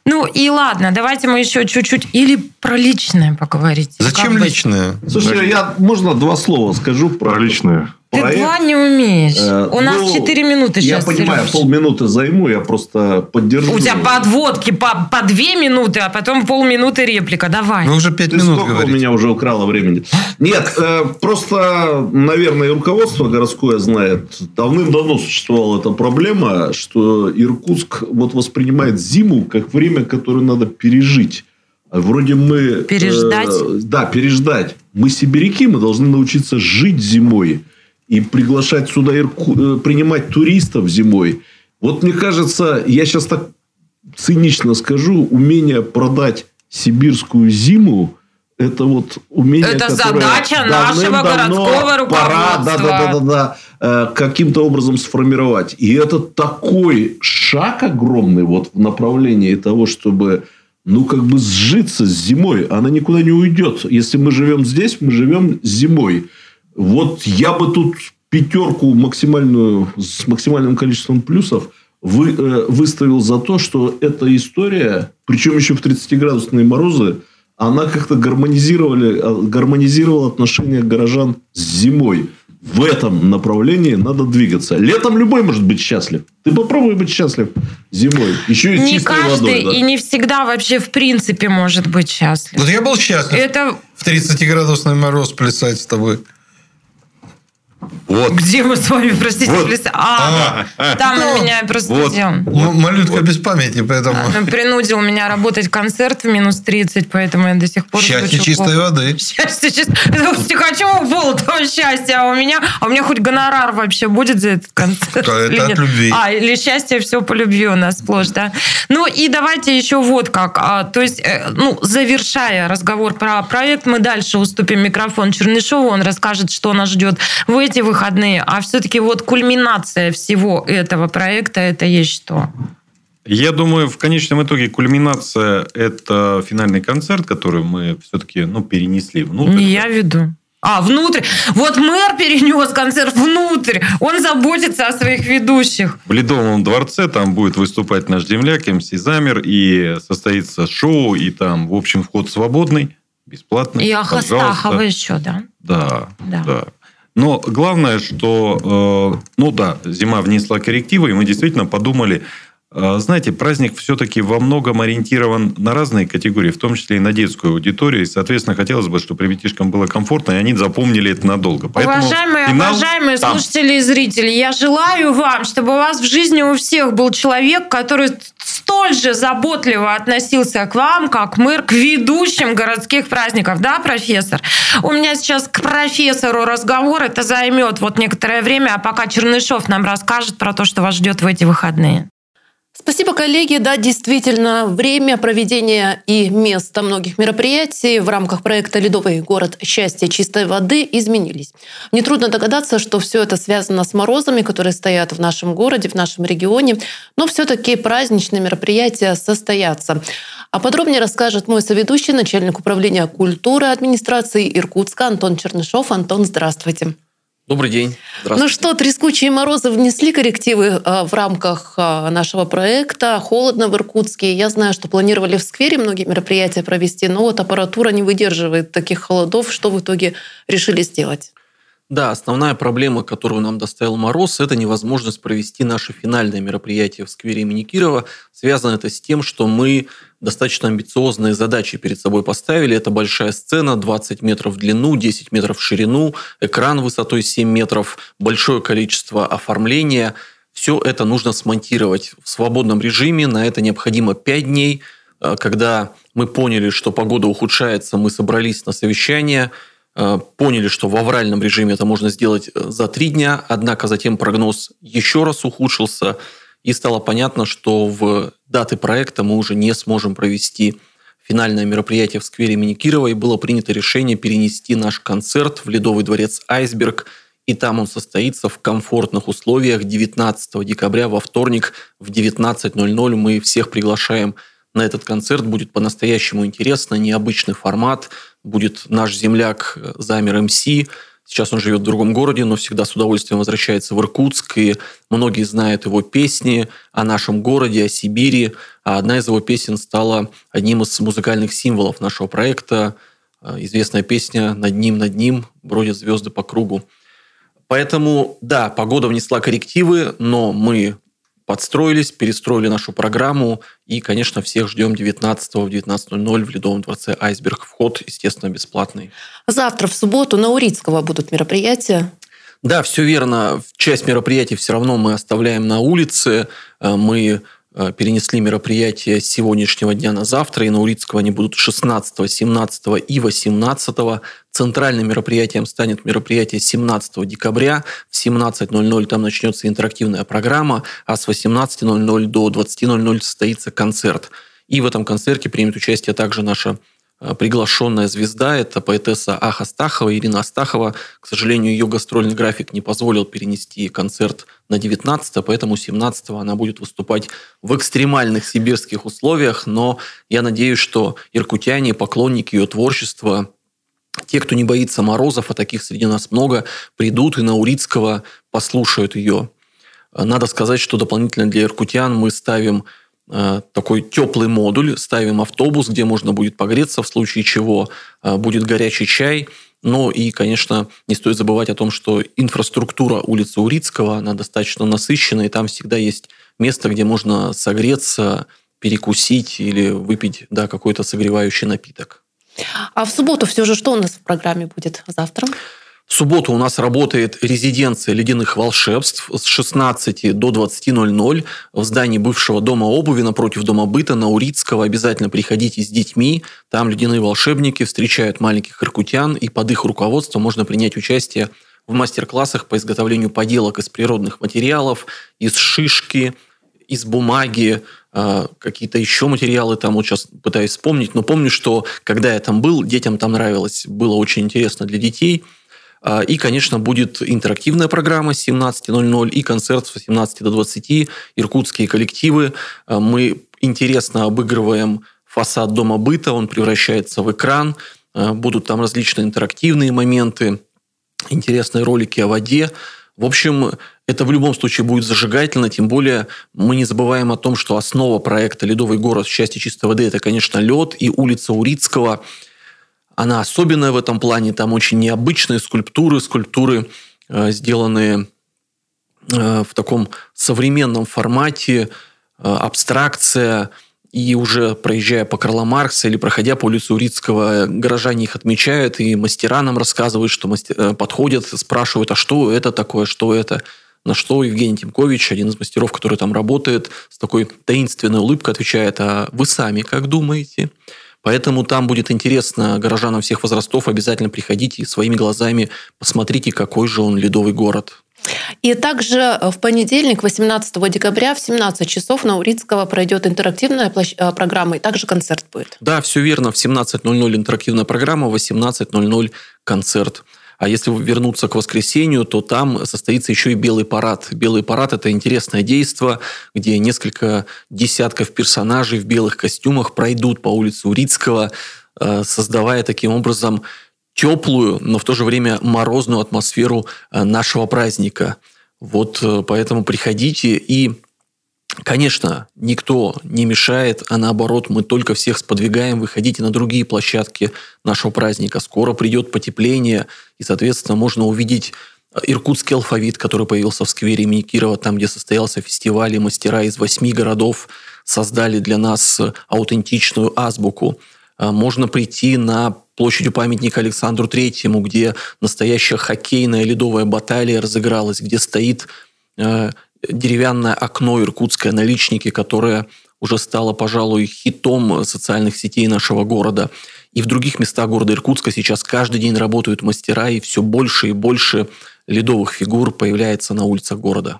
Speaker 2: Ну и ладно, давайте мы еще чуть-чуть или про личное поговорить.
Speaker 5: Зачем
Speaker 2: Как быть?
Speaker 5: личное?
Speaker 3: Слушай, я, можно два слова скажу про...
Speaker 6: Про личное.
Speaker 2: Ты
Speaker 3: проект?
Speaker 2: два не умеешь.
Speaker 3: Э,
Speaker 2: У нас
Speaker 3: ну,
Speaker 2: 4 минуты
Speaker 3: Я
Speaker 2: сейчас.
Speaker 3: понимаю,
Speaker 2: Серёж.
Speaker 3: полминуты займу, я просто поддержу.
Speaker 2: У тебя подводки по, по две минуты, а потом полминуты реплика. Давай.
Speaker 5: Вы уже пять
Speaker 3: Ты
Speaker 5: минут
Speaker 3: сколько у
Speaker 5: говорите.
Speaker 3: меня уже украло времени? Нет, э, просто, наверное, руководство городское знает. Давным-давно существовала эта проблема, что Иркутск вот воспринимает зиму как время, которое надо пережить. А Вроде мы... э,
Speaker 2: Переждать?
Speaker 3: да, переждать. Мы сибиряки, мы должны научиться жить зимой. И приглашать сюда, Ирку- э, принимать туристов зимой. Вот мне кажется, я сейчас так цинично скажу, умение продать сибирскую зиму это вот умение,
Speaker 2: Это задача нашего городского
Speaker 3: пора, да,
Speaker 2: руководства.
Speaker 3: да, да, да, да, каким-то образом сформировать. И это такой шаг огромный вот в направлении того, чтобы ну, как бы сжиться с зимой. Она никуда не уйдет. Если мы живем здесь, мы живем зимой. Вот я бы тут пятерку максимальную, с максимальным количеством плюсов вы, э, выставил за то, что эта история, причем еще в 30-градусные морозы, она как-то гармонизировали, э, гармонизировала отношения горожан с зимой. В этом направлении надо двигаться. Летом любой может быть счастлив. Ты попробуй быть счастлив зимой. Еще и
Speaker 2: не
Speaker 3: чистой
Speaker 2: каждый
Speaker 3: водой. да.
Speaker 2: и не всегда вообще в принципе может быть счастлив.
Speaker 5: Вот я был счастлив
Speaker 2: Это
Speaker 5: в 30-градусный мороз плясать с тобой.
Speaker 4: Вот.
Speaker 2: где мы с вами, простите,
Speaker 4: Вот.
Speaker 2: плясали? А, там
Speaker 5: Ну,
Speaker 2: на меня просто
Speaker 4: вот.
Speaker 2: делал.
Speaker 5: М- Малютка без памяти, поэтому...
Speaker 2: Он принудил меня работать концерт в минус 30, поэтому я до сих пор
Speaker 5: Счастье чистой
Speaker 2: плохо.
Speaker 5: воды.
Speaker 2: Счастье чисто. Это у Стихачева было то счастье, а у меня, а у меня хоть гонорар вообще будет за этот концерт?
Speaker 5: Это
Speaker 2: или
Speaker 5: от любви.
Speaker 2: А, или счастье все по любви у нас сплошь, да? Ну и давайте еще вот как. А, то есть, э, ну, завершая разговор про проект, мы дальше уступим микрофон Чернышову, он расскажет, что нас ждет в эти выходные. А все-таки вот кульминация всего этого проекта, это есть что?
Speaker 4: Я думаю, в конечном итоге кульминация – это финальный концерт, который мы все-таки ну, перенесли внутрь.
Speaker 2: Не я веду. А, внутрь. Вот мэр перенес концерт внутрь. Он заботится о своих ведущих.
Speaker 4: В Ледовом дворце там будет выступать наш земляк МС Замер, и состоится шоу, и там, в общем, вход свободный, бесплатный.
Speaker 2: И. Ахастахова еще, да?
Speaker 4: Да,
Speaker 2: Да.
Speaker 4: да. Но главное, что, э, ну да, зима внесла коррективы, и мы действительно подумали, знаете, праздник все-таки во многом ориентирован на разные категории, в том числе и на детскую аудиторию, и, соответственно, хотелось бы, чтобы ребятишкам было комфортно, и они запомнили это надолго. Поэтому
Speaker 2: уважаемые,
Speaker 4: финал
Speaker 2: уважаемые
Speaker 4: там.
Speaker 2: слушатели и зрители, я желаю вам, чтобы у вас в жизни у всех был человек, который столь же заботливо относился к вам, как мэр, к ведущим городских праздников. Да, профессор? У меня сейчас к профессору разговор, это займет вот некоторое время, а пока Чернышов нам расскажет про то, что вас ждет в эти выходные.
Speaker 7: Спасибо, коллеги. Да, действительно, время проведения и место многих мероприятий в рамках проекта «Ледовый город счастья чистой воды» изменились. Нетрудно догадаться, что все это связано с морозами, которые стоят в нашем городе, в нашем регионе, но все-таки праздничные мероприятия состоятся. А подробнее расскажет мой соведущий, начальник управления культуры администрации Иркутска Антон Чернышов. Антон, здравствуйте.
Speaker 8: Добрый день.
Speaker 7: Ну что, трескучие морозы внесли коррективы э, в рамках э, нашего проекта. Холодно в Иркутске. Я знаю, что планировали в сквере многие мероприятия провести, но вот аппаратура не выдерживает таких холодов. Что в итоге решили сделать?
Speaker 8: Да, основная проблема, которую нам доставил мороз, это невозможность провести наше финальное мероприятие в сквере имени Кирова. Связано это с тем, что мы достаточно амбициозные задачи перед собой поставили. Это большая сцена, 20 метров в длину, 10 метров в ширину, экран высотой 7 метров, большое количество оформления. Все это нужно смонтировать в свободном режиме. На это необходимо 5 дней. Э, Когда мы поняли, что погода ухудшается, мы собрались на совещание, поняли, что в авральном режиме это можно сделать э, за три дня, однако затем прогноз еще раз ухудшился, и стало понятно, что в даты проекта мы уже не сможем провести финальное мероприятие в сквере имени Кирова, и было принято решение перенести наш концерт в Ледовый дворец «Айсберг», и там он состоится в комфортных условиях 19 декабря во вторник в 19.00. Мы всех приглашаем на этот концерт. Будет по-настоящему интересно, необычный формат. Будет наш земляк Замер МС. Сейчас он живет в другом городе, но всегда с удовольствием возвращается в Иркутск. И многие знают его песни о нашем городе, о Сибири. А одна из его песен стала одним из музыкальных символов нашего проекта. Известная песня «Над ним, над ним бродят звезды по кругу». Поэтому, да, погода внесла коррективы, но мы подстроились, перестроили нашу программу и, конечно, всех ждем 19 в 19.00 в Ледовом дворце «Айсберг». Вход, естественно, бесплатный.
Speaker 7: Завтра, в субботу, на Урицкого будут мероприятия.
Speaker 8: Да, все верно. Часть мероприятий все равно мы оставляем на улице. Э, мы перенесли мероприятие с сегодняшнего дня на завтра, и на Урицкого они будут 16, 17 и 18. Центральным мероприятием станет мероприятие 17 декабря. В 17.00 там начнется интерактивная программа, а с 18.00 до 20.00 состоится концерт. И в этом концерте примет участие также наша Э, приглашенная звезда, это поэтесса Аха Астахова, Ирина Астахова. К сожалению, ее гастрольный график не позволил перенести концерт на 19 поэтому 17 она будет выступать в экстремальных сибирских условиях, но я надеюсь, что иркутяне, поклонники ее творчества, те, кто не боится морозов, а таких среди нас много, придут и на Урицкого послушают ее. Надо сказать, что дополнительно для иркутян мы ставим Э, такой теплый модуль, ставим автобус, где можно будет погреться, в случае чего э, будет горячий чай. Ну и, конечно, не стоит забывать о том, что инфраструктура улицы Урицкого, она достаточно насыщена, и там всегда есть место, где можно согреться, перекусить или выпить да, какой-то согревающий напиток.
Speaker 7: А в субботу все же что у нас в программе будет завтра?
Speaker 8: В субботу у нас работает резиденция ледяных волшебств с 16 до 20.00 в здании бывшего дома обуви напротив дома быта на Урицкого. Обязательно приходите с детьми. Там ледяные волшебники встречают маленьких иркутян, и под их руководством можно принять участие в мастер-классах по изготовлению поделок из природных материалов, из шишки, из бумаги, а, какие-то еще материалы там, вот сейчас пытаюсь вспомнить, но помню, что когда я там был, детям там нравилось, было очень интересно для детей – и, конечно, будет интерактивная программа с 17.00 и концерт с 18 до 20. Иркутские коллективы. А, мы интересно обыгрываем фасад дома быта, он превращается в экран. А, будут там различные интерактивные моменты, интересные ролики о воде. В общем, это в любом случае будет зажигательно, тем более мы не забываем о том, что основа проекта «Ледовый город» в части чистой воды – это, конечно, лед и улица Урицкого – она особенная в этом плане. Там очень необычные скульптуры, скульптуры, э, сделанные э, в таком современном формате, э, абстракция. И уже проезжая по Карла Маркса или проходя по улице Урицкого, горожане их отмечают, и мастера нам рассказывают, что мастер... подходят, спрашивают, а что это такое, что это. На что Евгений Тимкович, один из мастеров, который там работает, с такой таинственной улыбкой отвечает, а вы сами как думаете? Поэтому там будет интересно горожанам всех возрастов. Обязательно приходите и своими глазами посмотрите, какой же он ледовый город.
Speaker 7: И также в понедельник, 18 декабря в 17 часов на Урицкого пройдет интерактивная площ... Э, программа, и также концерт будет.
Speaker 8: Да, все верно. В 17.00 интерактивная программа, в 18.00 концерт. А если вернуться к воскресенью, то там состоится еще и белый парад. Белый парад – это интересное действие, где несколько десятков персонажей в белых костюмах пройдут по улице Урицкого, э, создавая таким образом теплую, но в то же время морозную атмосферу э, нашего праздника. Вот э, поэтому приходите и Конечно, никто не мешает, а наоборот, мы только всех сподвигаем, выходите на другие площадки нашего праздника. Скоро придет потепление, и, соответственно, можно увидеть э, иркутский алфавит, который появился в сквере имени Кирова, там, где состоялся фестиваль, и мастера из восьми городов создали для нас аутентичную азбуку. Э, можно прийти на площадью памятника Александру Третьему, где настоящая хоккейная ледовая баталия разыгралась, где стоит э, деревянное окно иркутское наличники, которое уже стало, пожалуй, хитом социальных сетей нашего города. И в других местах города Иркутска сейчас каждый день работают мастера, и все больше и больше ледовых фигур появляется на улицах города.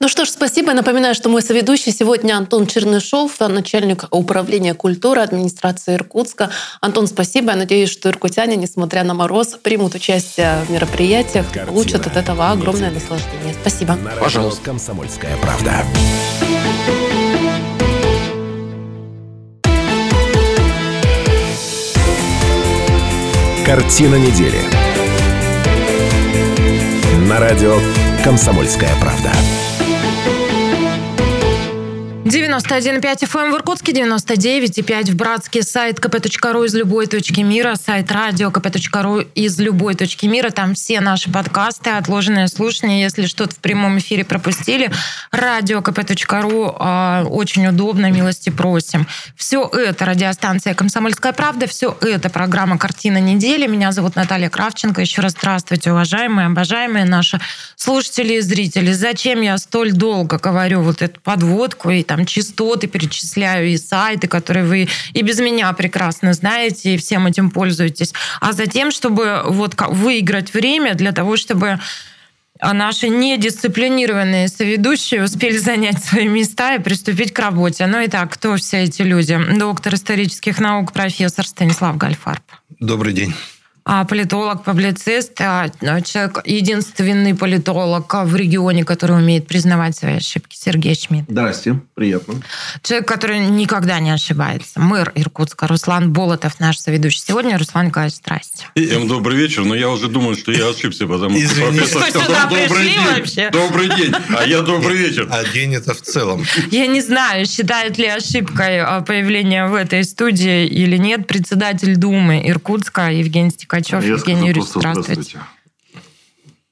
Speaker 7: Ну что ж, спасибо. Я напоминаю, что мой соведущий сегодня Антон Чернышов, начальник управления культуры администрации Иркутска. Антон, спасибо. Я надеюсь, что иркутяне, несмотря на мороз, примут участие в мероприятиях,
Speaker 1: Картина
Speaker 7: получат от этого огромное
Speaker 1: недели.
Speaker 7: наслаждение. Спасибо.
Speaker 1: На
Speaker 8: Пожалуйста.
Speaker 1: «Комсомольская правда». Картина недели. На радио «Комсомольская правда».
Speaker 2: 91,5 FM в Иркутске, 99,5 в Братске, сайт kp.ru из любой точки мира, сайт радио kp.ru из любой точки мира. Там все наши подкасты, отложенные слушания. Если что-то в прямом эфире пропустили, радио kp.ru э, очень удобно, милости просим. Все это радиостанция «Комсомольская правда», все это программа «Картина недели». Меня зовут Наталья Кравченко. Еще раз здравствуйте, уважаемые, обожаемые наши слушатели и зрители. Зачем я столь долго говорю вот эту подводку и там частоты перечисляю, и сайты, которые вы и без меня прекрасно знаете, и всем этим пользуетесь. А затем, чтобы вот выиграть время для того, чтобы а наши недисциплинированные соведущие успели занять свои места и приступить к работе. Ну и так, кто все эти люди? Доктор исторических наук, профессор Станислав Гальфарб.
Speaker 5: Добрый день.
Speaker 2: А политолог, публицист, а, человек, единственный политолог в регионе, который умеет признавать свои ошибки, Сергей Шмидт.
Speaker 3: Здрасте, приятно.
Speaker 2: Человек, который никогда не ошибается. Мэр Иркутска Руслан Болотов, наш соведущий сегодня. Руслан Николаевич, здрасте.
Speaker 4: Всем добрый вечер, но я уже думаю, что я ошибся, потому что
Speaker 5: Извините.
Speaker 4: профессор
Speaker 2: Что,
Speaker 4: сказал
Speaker 2: сюда
Speaker 4: добрый
Speaker 2: пришли
Speaker 4: день.
Speaker 2: вообще?
Speaker 4: Добрый день, а я добрый вечер.
Speaker 5: А день это в целом.
Speaker 2: Я не знаю, считает ли ошибкой а, появление в этой студии или нет. Председатель Думы Иркутска Евгений Стекачев.
Speaker 6: Я
Speaker 2: Евгений Юрьевич, здравствуйте.
Speaker 6: здравствуйте.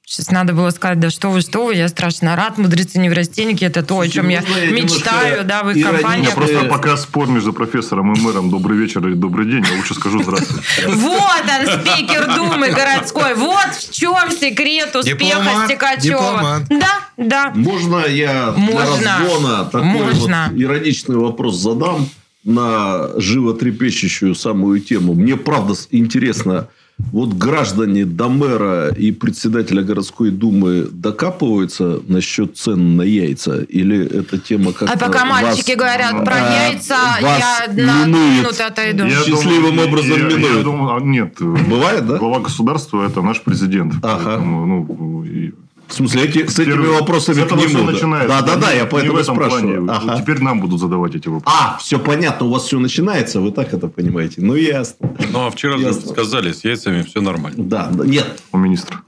Speaker 2: Сейчас надо было сказать, да что вы, что вы, я страшно рад, мудрецы неврастенники, это то, о чем я
Speaker 3: я
Speaker 2: мечтаю,
Speaker 3: немножко
Speaker 2: да, в их
Speaker 3: иронично?
Speaker 2: компании.
Speaker 6: Меня просто пока спор между профессором и мэром «Добрый вечер» или «Добрый день», я лучше скажу «Здравствуйте».
Speaker 2: Вот он, спикер Думы городской. Вот в чем секрет успеха Стекачева. Да, да.
Speaker 3: Можно я
Speaker 2: Можно.
Speaker 3: для разгона такой
Speaker 2: Можно.
Speaker 3: вот ироничный вопрос задам на животрепещущую самую тему? Мне правда интересно, вот граждане до мэра и председателя городской думы докапываются насчет цен на яйца? Или эта тема как
Speaker 2: А пока мальчики говорят про
Speaker 3: а,
Speaker 2: яйца,
Speaker 3: вас
Speaker 2: я на минуту отойду.
Speaker 6: Я
Speaker 3: Счастливым
Speaker 6: думаю,
Speaker 3: образом
Speaker 6: я- я
Speaker 3: минует.
Speaker 6: думаю, а, Нет.
Speaker 3: Бывает, да?
Speaker 6: Глава государства – это наш президент.
Speaker 3: Ага.
Speaker 6: Поэтому, ну, и-
Speaker 3: В смысле, эти, с этими
Speaker 6: Первый-
Speaker 3: вопросами
Speaker 6: с
Speaker 3: к нему?
Speaker 6: начинается.
Speaker 3: Да, да, да, я поэтому спрашиваю.
Speaker 6: плане.
Speaker 3: Ага.
Speaker 6: Теперь нам будут задавать эти вопросы.
Speaker 3: А, все понятно, у вас все начинается, вы так это понимаете. Ну, ясно.
Speaker 4: Ну, а вчера же
Speaker 3: Ясно.
Speaker 4: сказали, с яйцами все нормально.
Speaker 3: Да, да, нет,
Speaker 6: У министра.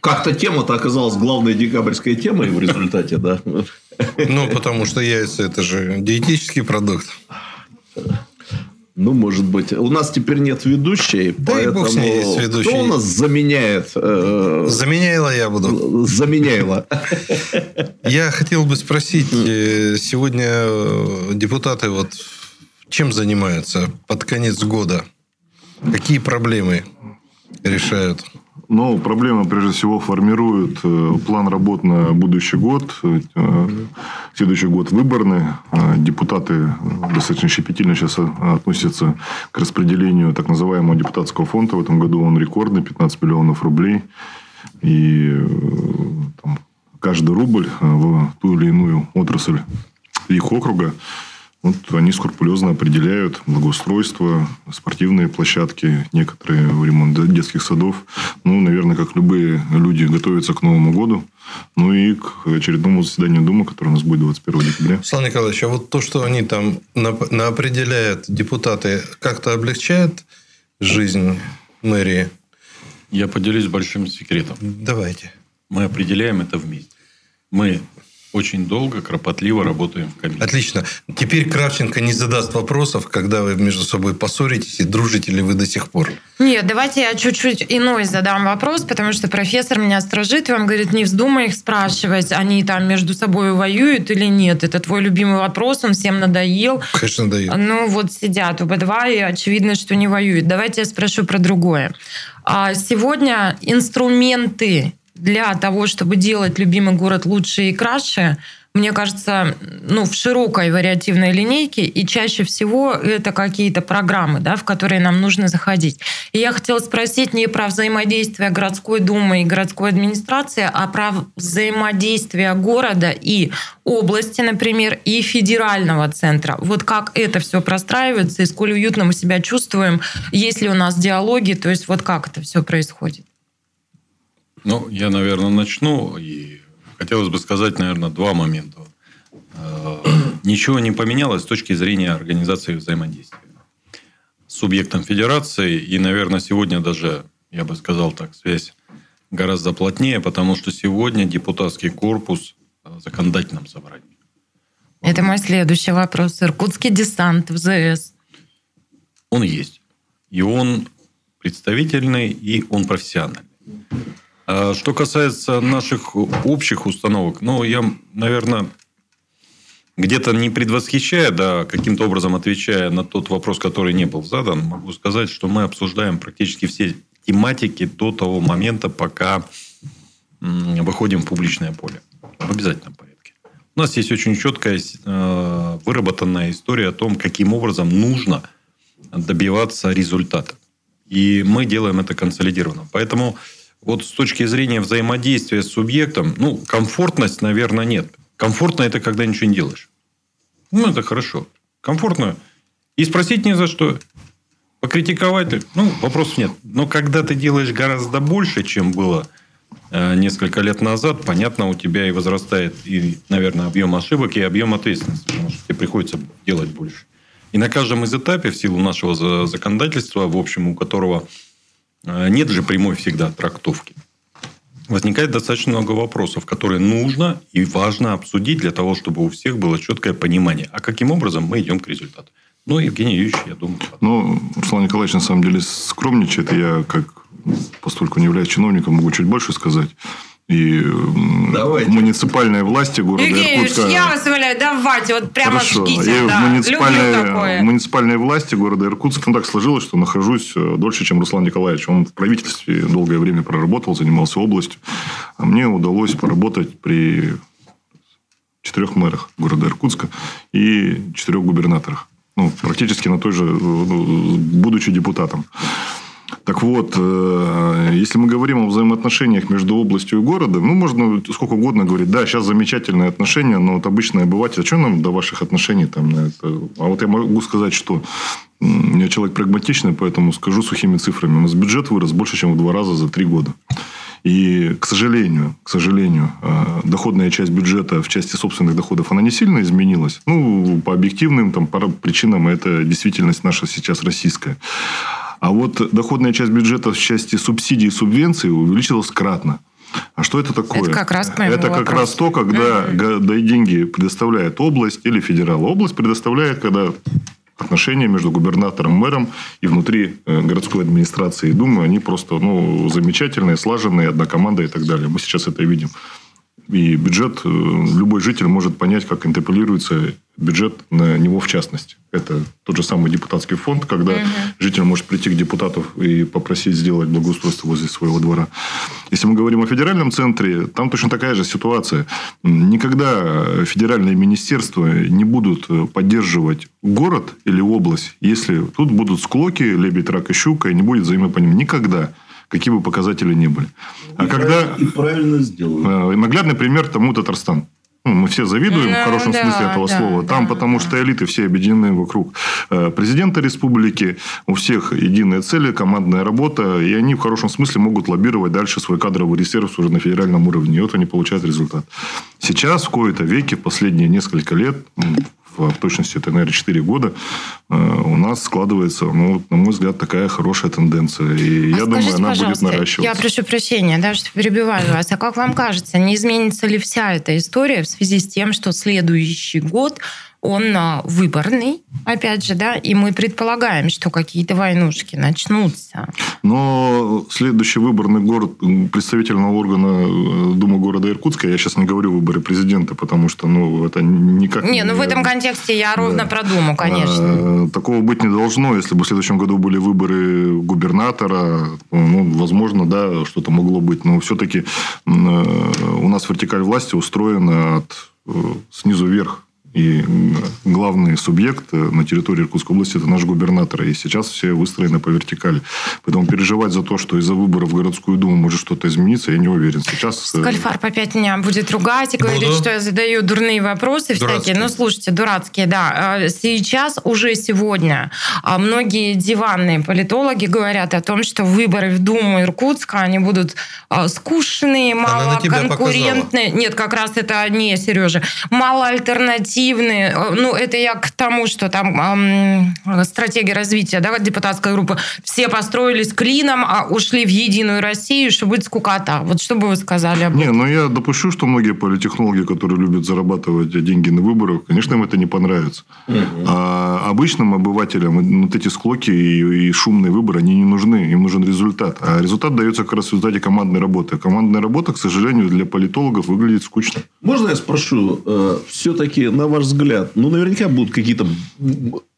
Speaker 3: как-то тема-то оказалась главной декабрьской темой в результате, да.
Speaker 5: Ну, потому что яйца это же диетический продукт.
Speaker 3: Ну, может быть. У нас теперь нет ведущей,
Speaker 5: Да и
Speaker 3: поэтому
Speaker 5: бог с ней, есть ведущий.
Speaker 3: кто у нас заменяет? э,
Speaker 5: Заменяйла я буду.
Speaker 3: заменяйла.
Speaker 5: Я хотел бы спросить, э, сегодня э, депутаты вот чем занимаются под конец года? Какие проблемы решают?
Speaker 6: Ну, проблема, прежде всего, формирует э, план работ на будущий год. Э, Следующий год выборный. Э, Депутаты достаточно щепетильно сейчас относятся к распределению так называемого депутатского фонда. В этом году он рекордный, 15 миллионов рублей. И там, каждый рубль в ту или иную отрасль их округа вот они скрупулезно определяют благоустройство, спортивные площадки, некоторые ремонт детских садов. Ну, наверное, как любые люди готовятся к Новому году. Ну и к очередному заседанию Думы, которое у нас будет 21 декабря.
Speaker 5: Слава Николаевич, а вот то, что они там нап- наопределяют депутаты, как-то облегчает жизнь мэрии?
Speaker 4: Я поделюсь большим секретом.
Speaker 5: Давайте.
Speaker 4: Мы определяем это вместе. Мы очень долго, кропотливо работаем в комиссии.
Speaker 5: Отлично. Теперь Кравченко не задаст вопросов, когда вы между собой поссоритесь и дружите ли вы до сих пор.
Speaker 2: Нет, давайте я чуть-чуть иной задам вопрос, потому что профессор меня сторожит, и он говорит, не вздумай их спрашивать, они там между собой воюют или нет. Это твой любимый вопрос, он всем надоел.
Speaker 5: Конечно, дает.
Speaker 2: Ну, вот сидят оба два, и очевидно, что не воюют. Давайте я спрошу про другое. А Сегодня инструменты для того, чтобы делать любимый город лучше и краше, мне кажется, ну, в широкой вариативной линейке, и чаще всего это какие-то программы, да, в которые нам нужно заходить. И я хотела спросить не про взаимодействие городской думы и городской администрации, а про взаимодействие города и области, например, и федерального центра. Вот как это все простраивается, и сколь уютно мы себя чувствуем, есть ли у нас диалоги, то есть вот как это все происходит?
Speaker 4: Ну, я, наверное, начну. И хотелось бы сказать, наверное, два момента. Э, ничего не поменялось с точки зрения организации взаимодействия с субъектом федерации. И, наверное, сегодня даже, я бы сказал так, связь гораздо плотнее, потому что сегодня депутатский корпус в законодательном собрании.
Speaker 2: Это мой следующий вопрос. Иркутский десант в ЗС.
Speaker 4: Он есть. И он представительный, и он профессиональный. А что касается наших общих установок, ну, я, наверное, где-то не предвосхищая, да, каким-то образом отвечая на тот вопрос, который не был задан, могу сказать, что мы обсуждаем практически все тематики до того момента, пока выходим в публичное поле. В обязательном порядке. У нас есть очень четкая э, выработанная история о том, каким образом нужно добиваться результата. И мы делаем это консолидированно. Поэтому вот с точки зрения взаимодействия с субъектом, ну, комфортность, наверное, нет. Комфортно это когда ничего не делаешь. Ну, это хорошо. Комфортно. И спросить не за что. Покритиковать, ну, вопросов нет. Но когда ты делаешь гораздо больше, чем было э, несколько лет назад, понятно, у тебя и возрастает, и, наверное, объем ошибок, и объем ответственности, потому что тебе приходится делать больше. И на каждом из этапе, в силу нашего законодательства, в общем, у которого нет же прямой всегда трактовки. Возникает достаточно много вопросов, которые нужно и важно обсудить для того, чтобы у всех было четкое понимание, а каким образом мы идем к результату. Ну, Евгений Юрьевич, я думаю...
Speaker 6: Ну, Руслан Николаевич, на самом деле, скромничает. Я, как поскольку не являюсь чиновником, могу чуть больше сказать и давайте. муниципальные власти города
Speaker 2: Евгений Иркутска... я вас умоляю, давайте, вот прямо
Speaker 6: Хорошо.
Speaker 2: жгите.
Speaker 6: И
Speaker 2: да.
Speaker 6: муниципальные, муниципальные власти города Иркутска, ну, так сложилось, что нахожусь э, дольше, чем Руслан Николаевич. Он в правительстве долгое время проработал, занимался областью. А мне удалось поработать при четырех мэрах города Иркутска и четырех губернаторах. Ну, практически на той же, э, ну, будучи депутатом. Так вот, э, если мы говорим о взаимоотношениях между областью и городом, ну, можно сколько угодно говорить, да, сейчас замечательные отношения, но вот обычный обыватель, а что нам до ваших отношений там на это? А вот я могу сказать, что я человек прагматичный, поэтому скажу сухими цифрами. У нас бюджет вырос больше, чем в два раза за три года. И, к сожалению, к сожалению, э, доходная часть бюджета в части собственных доходов, она не сильно изменилась. Ну, по объективным там, причинам это действительность наша сейчас российская. А вот доходная часть бюджета в части субсидий и субвенций увеличилась кратно. А что это такое?
Speaker 2: Это как раз
Speaker 6: Это как раз то, когда mm деньги предоставляет область или федерал. Область предоставляет, когда отношения между губернатором, мэром и внутри э, городской администрации и Думы, они просто ну, замечательные, слаженные, одна команда и так далее. Мы сейчас это видим. И бюджет, э, любой житель может понять, как интерполируется бюджет на него в частности. Это тот же самый депутатский фонд, когда угу. житель может прийти к депутату и попросить сделать благоустройство возле своего двора. Если мы говорим о федеральном центре, там точно такая же ситуация. Никогда федеральные министерства не будут поддерживать город или область, если тут будут склоки, лебедь, рак и щука, и не будет взаимопонимания. Никогда какие бы показатели ни были. А и когда...
Speaker 3: И правильно сделано.
Speaker 6: Э, наглядный пример тому Татарстан. Ну, мы все завидуем ну, в хорошем да, смысле этого да, слова. Там, да, потому да. что элиты все объединены вокруг э, президента республики, у всех единые цели, командная работа, и они в хорошем смысле могут лоббировать дальше свой кадровый резерв уже на федеральном уровне. И вот они получают результат. Сейчас, в кои-то веке, последние несколько лет, в точности это, наверное, 4 года, э, у нас складывается, ну, на мой взгляд, такая хорошая тенденция. И а я думаю, она будет наращиваться.
Speaker 2: Я прошу прощения, да, что перебиваю вас. А как вам кажется, не изменится ли вся эта история в связи с тем, что следующий год он а, выборный, опять же, да, и мы предполагаем, что какие-то войнушки начнутся.
Speaker 6: Но следующий выборный город представительного органа э, Думы города Иркутска, я сейчас не говорю выборы президента, потому что, ну, это никак...
Speaker 2: Не, ну, в этом контексте я ровно да. про Думу, конечно.
Speaker 6: А, такого быть не должно. Если бы в следующем году были выборы губернатора, ну, возможно, да, что-то могло быть. Но все-таки э, у нас вертикаль власти устроена от э, снизу вверх. И главный субъект на территории Иркутской области – это наш губернатор. И сейчас все выстроены по вертикали. Поэтому переживать за то, что из-за выборов в городскую думу может что-то измениться, я не уверен. Сейчас...
Speaker 2: Скальфар опять меня будет ругать и говорить,
Speaker 5: Буду.
Speaker 2: что я задаю дурные вопросы
Speaker 5: Дурацкие.
Speaker 2: всякие. Ну, слушайте, дурацкие, да. А, Сейчас, уже сегодня, а, многие диванные политологи говорят о том, что выборы в Думу Иркутска, они будут а, скучные,
Speaker 5: тебя
Speaker 2: малоконкурентные. Нет, как раз это не, Сережа. Малоальтернативные. А, Ну, это я к тому, что там ам, стратегия развития да, депутатской группы. Все построились клином, а ушли в Единую Россию, что будет скукота. Вот что бы вы сказали об
Speaker 6: Не,
Speaker 2: этом?
Speaker 6: ну я допущу, что многие политехнологи, которые любят зарабатывать деньги на выборах, конечно, им это не понравится. А обычным обывателям вот эти склоки и, и шумные выборы, они не нужны. Им нужен результат. А результат дается как раз в результате командной работы. Командная работа, к сожалению, для политологов выглядит скучно.
Speaker 3: Можно я спрошу, все-таки, на ваш взгляд, ну, наверняка будут какие-то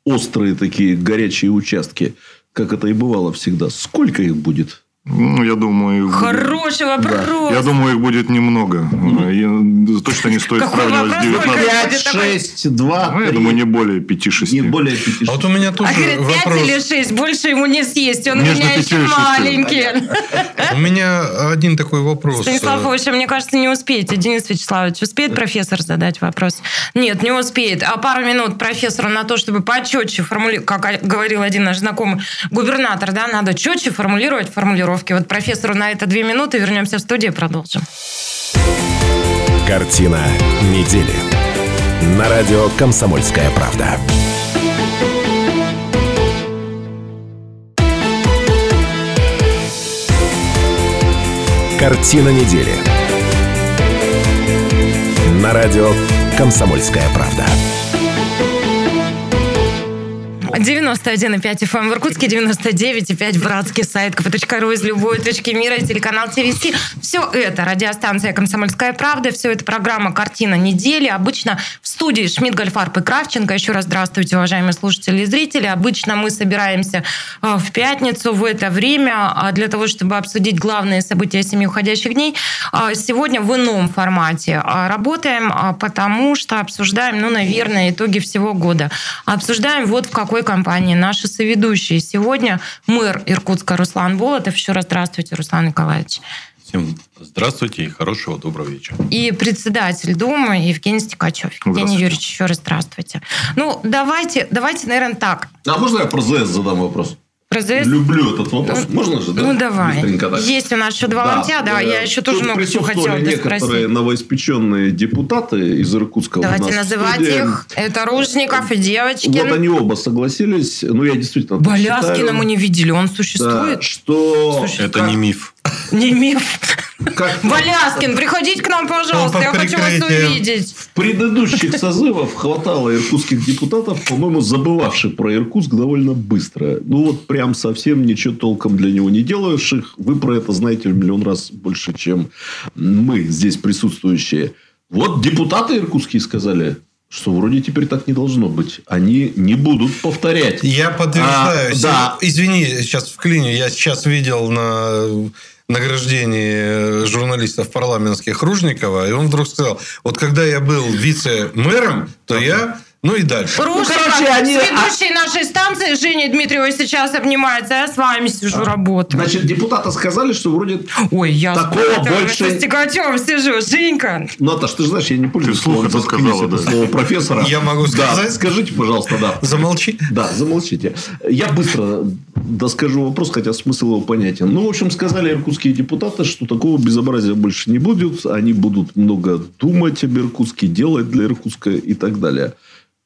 Speaker 3: острые такие горячие участки, как это и бывало всегда. Сколько их будет?
Speaker 6: Ну, я думаю... их будет-
Speaker 2: Хороший вопрос.
Speaker 6: Я думаю, их будет немного. И точно не стоит
Speaker 2: Какой
Speaker 6: сравнивать с
Speaker 2: вопрос?
Speaker 6: 19
Speaker 2: Сколько?
Speaker 3: 5,
Speaker 2: будет такой-
Speaker 3: 6, 2,
Speaker 6: Ну, я
Speaker 3: 3,
Speaker 6: думаю, не более 5-6.
Speaker 3: не более 5.
Speaker 5: А вот у меня тоже
Speaker 2: А говорит, пять
Speaker 5: вопрос.
Speaker 2: или шесть, больше ему не съесть, он у
Speaker 6: Между
Speaker 2: меня
Speaker 6: пятью
Speaker 2: еще маленький.
Speaker 5: У меня один такой вопрос.
Speaker 2: Станислав Ильич, мне кажется, не успеете. Денис Вячеславович, успеет профессор задать вопрос? Нет, не успеет. А пару минут профессору на то, чтобы почетче формулировать, как говорил один наш знакомый губернатор, да, надо четче формулировать формулировки. Вот профессору на это две минуты, вернемся в студию и продолжим.
Speaker 1: Картина недели. На радио «Комсомольская правда». Картина недели. На радио «Комсомольская правда».
Speaker 2: 91,5 FM в Иркутске, 99,5 братский сайт kp.ru из любой точки мира, телеканал ТВС. Все это радиостанция «Комсомольская правда», все это программа «Картина недели». Обычно в студии Шмидт, Гольфарб и Кравченко. Еще раз здравствуйте, уважаемые слушатели и зрители. Обычно мы собираемся э, в пятницу в это время а, для того, чтобы обсудить главные события семи уходящих дней. А Сегодня в ином формате а, работаем, потому что обсуждаем, ну, наверное, итоги всего года. Обсуждаем вот в какой компании наши соведущие. Сегодня мэр Иркутска Руслан Болотов. Еще раз здравствуйте, Руслан Николаевич.
Speaker 4: Всем здравствуйте и хорошего доброго вечера.
Speaker 2: И председатель Думы Евгений Стекачев. Евгений. Юрьевич, еще раз здравствуйте. Ну, давайте, давайте, наверное, так.
Speaker 3: А можно я про ЗС задам вопрос?
Speaker 2: Про ЗС?
Speaker 3: Люблю этот вопрос. Можно же, да?
Speaker 2: Ну, давай. Есть у нас еще два ломтя, да,
Speaker 3: э,
Speaker 2: я еще тоже много чего хотела бы
Speaker 3: некоторые
Speaker 2: спросить.
Speaker 3: новоиспеченные депутаты из Иркутска. у
Speaker 2: Давайте называть
Speaker 3: студии.
Speaker 2: их. Это Ружников и Девочкин.
Speaker 3: Вот они оба согласились. Ну, я действительно
Speaker 2: Боляскина
Speaker 3: считаю.
Speaker 2: мы не видели, он
Speaker 3: Да,
Speaker 2: существует?
Speaker 3: что...
Speaker 2: Слушай,
Speaker 4: Это
Speaker 3: как-
Speaker 4: не миф.
Speaker 2: Не миф.
Speaker 3: Как
Speaker 2: Боляскин, приходите к нам, пожалуйста, я хочу вас увидеть.
Speaker 3: в предыдущих созывах хватало иркутских депутатов, по-моему, забывавших про Иркутск довольно быстро. Ну, вот прям совсем ничего толком для него не делающих. Вы про это знаете в миллион раз больше, чем мы здесь присутствующие. Вот депутаты иркутские сказали, что вроде теперь так не должно быть. Они не будут повторять.
Speaker 5: Я подтверждаю.
Speaker 3: А, да.
Speaker 5: Извини, сейчас вклиню. Я сейчас видел на награждении журналистов парламентских Ружникова, и он вдруг сказал, вот когда я был вице-мэром, то я... Ну и дальше.
Speaker 2: Ружников
Speaker 3: короче, они-
Speaker 2: с ведущей нашей станции Женей Дмитриевой сейчас обнимается, а я с вами сижу, работаю.
Speaker 3: Значит, депутаты сказали, что вроде...
Speaker 2: Ой, я
Speaker 3: Такого больше-
Speaker 2: со Стекачевым сижу. Женька,
Speaker 3: Наташ, ты же знаешь, я не пользуюсь словом
Speaker 6: это сказала, да.
Speaker 3: слово профессора.
Speaker 5: Я могу
Speaker 3: Да,
Speaker 5: сказать?
Speaker 3: скажите, пожалуйста, да.
Speaker 5: Замолчи.
Speaker 3: Да, замолчите. Я быстро доскажу вопрос, хотя смысл его понятен. Ну, в общем, сказали иркутские депутаты, что такого безобразия больше не будет. Они будут много думать об Иркутске, делать для Иркутска и так далее.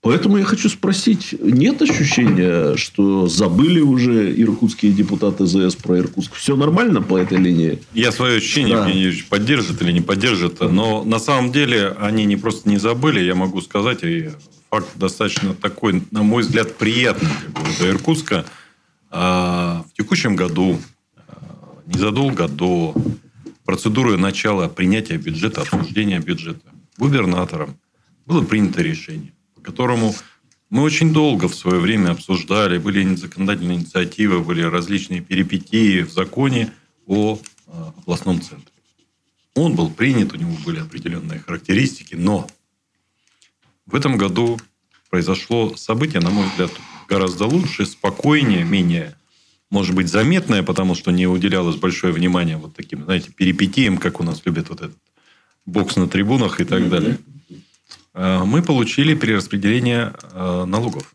Speaker 3: Поэтому я хочу спросить, нет ощущения, что забыли уже иркутские депутаты ЗС про Иркутск? Все нормально по этой линии?
Speaker 4: Я свое ощущение,
Speaker 3: Да.
Speaker 4: Евгений Юрьевич, поддержит или не поддержит, но на самом деле они не просто не забыли, я могу сказать, и факт достаточно такой, на мой взгляд, приятный для города Иркутска. А, В текущем году, а, незадолго до процедуры начала принятия бюджета, обсуждения бюджета губернатором, было принято решение, которому мы очень долго в свое время обсуждали, были законодательные инициативы, были различные перипетии в законе о а, областном центре. Он был принят, у него были определенные характеристики, но В этом году произошло событие, на мой взгляд, гораздо лучше, спокойнее, менее, может быть, заметное, потому что не уделялось большое внимание вот таким, знаете, перипетиям, как у нас любят вот этот бокс на трибунах и так далее. Э, Мы получили перераспределение э, налогов.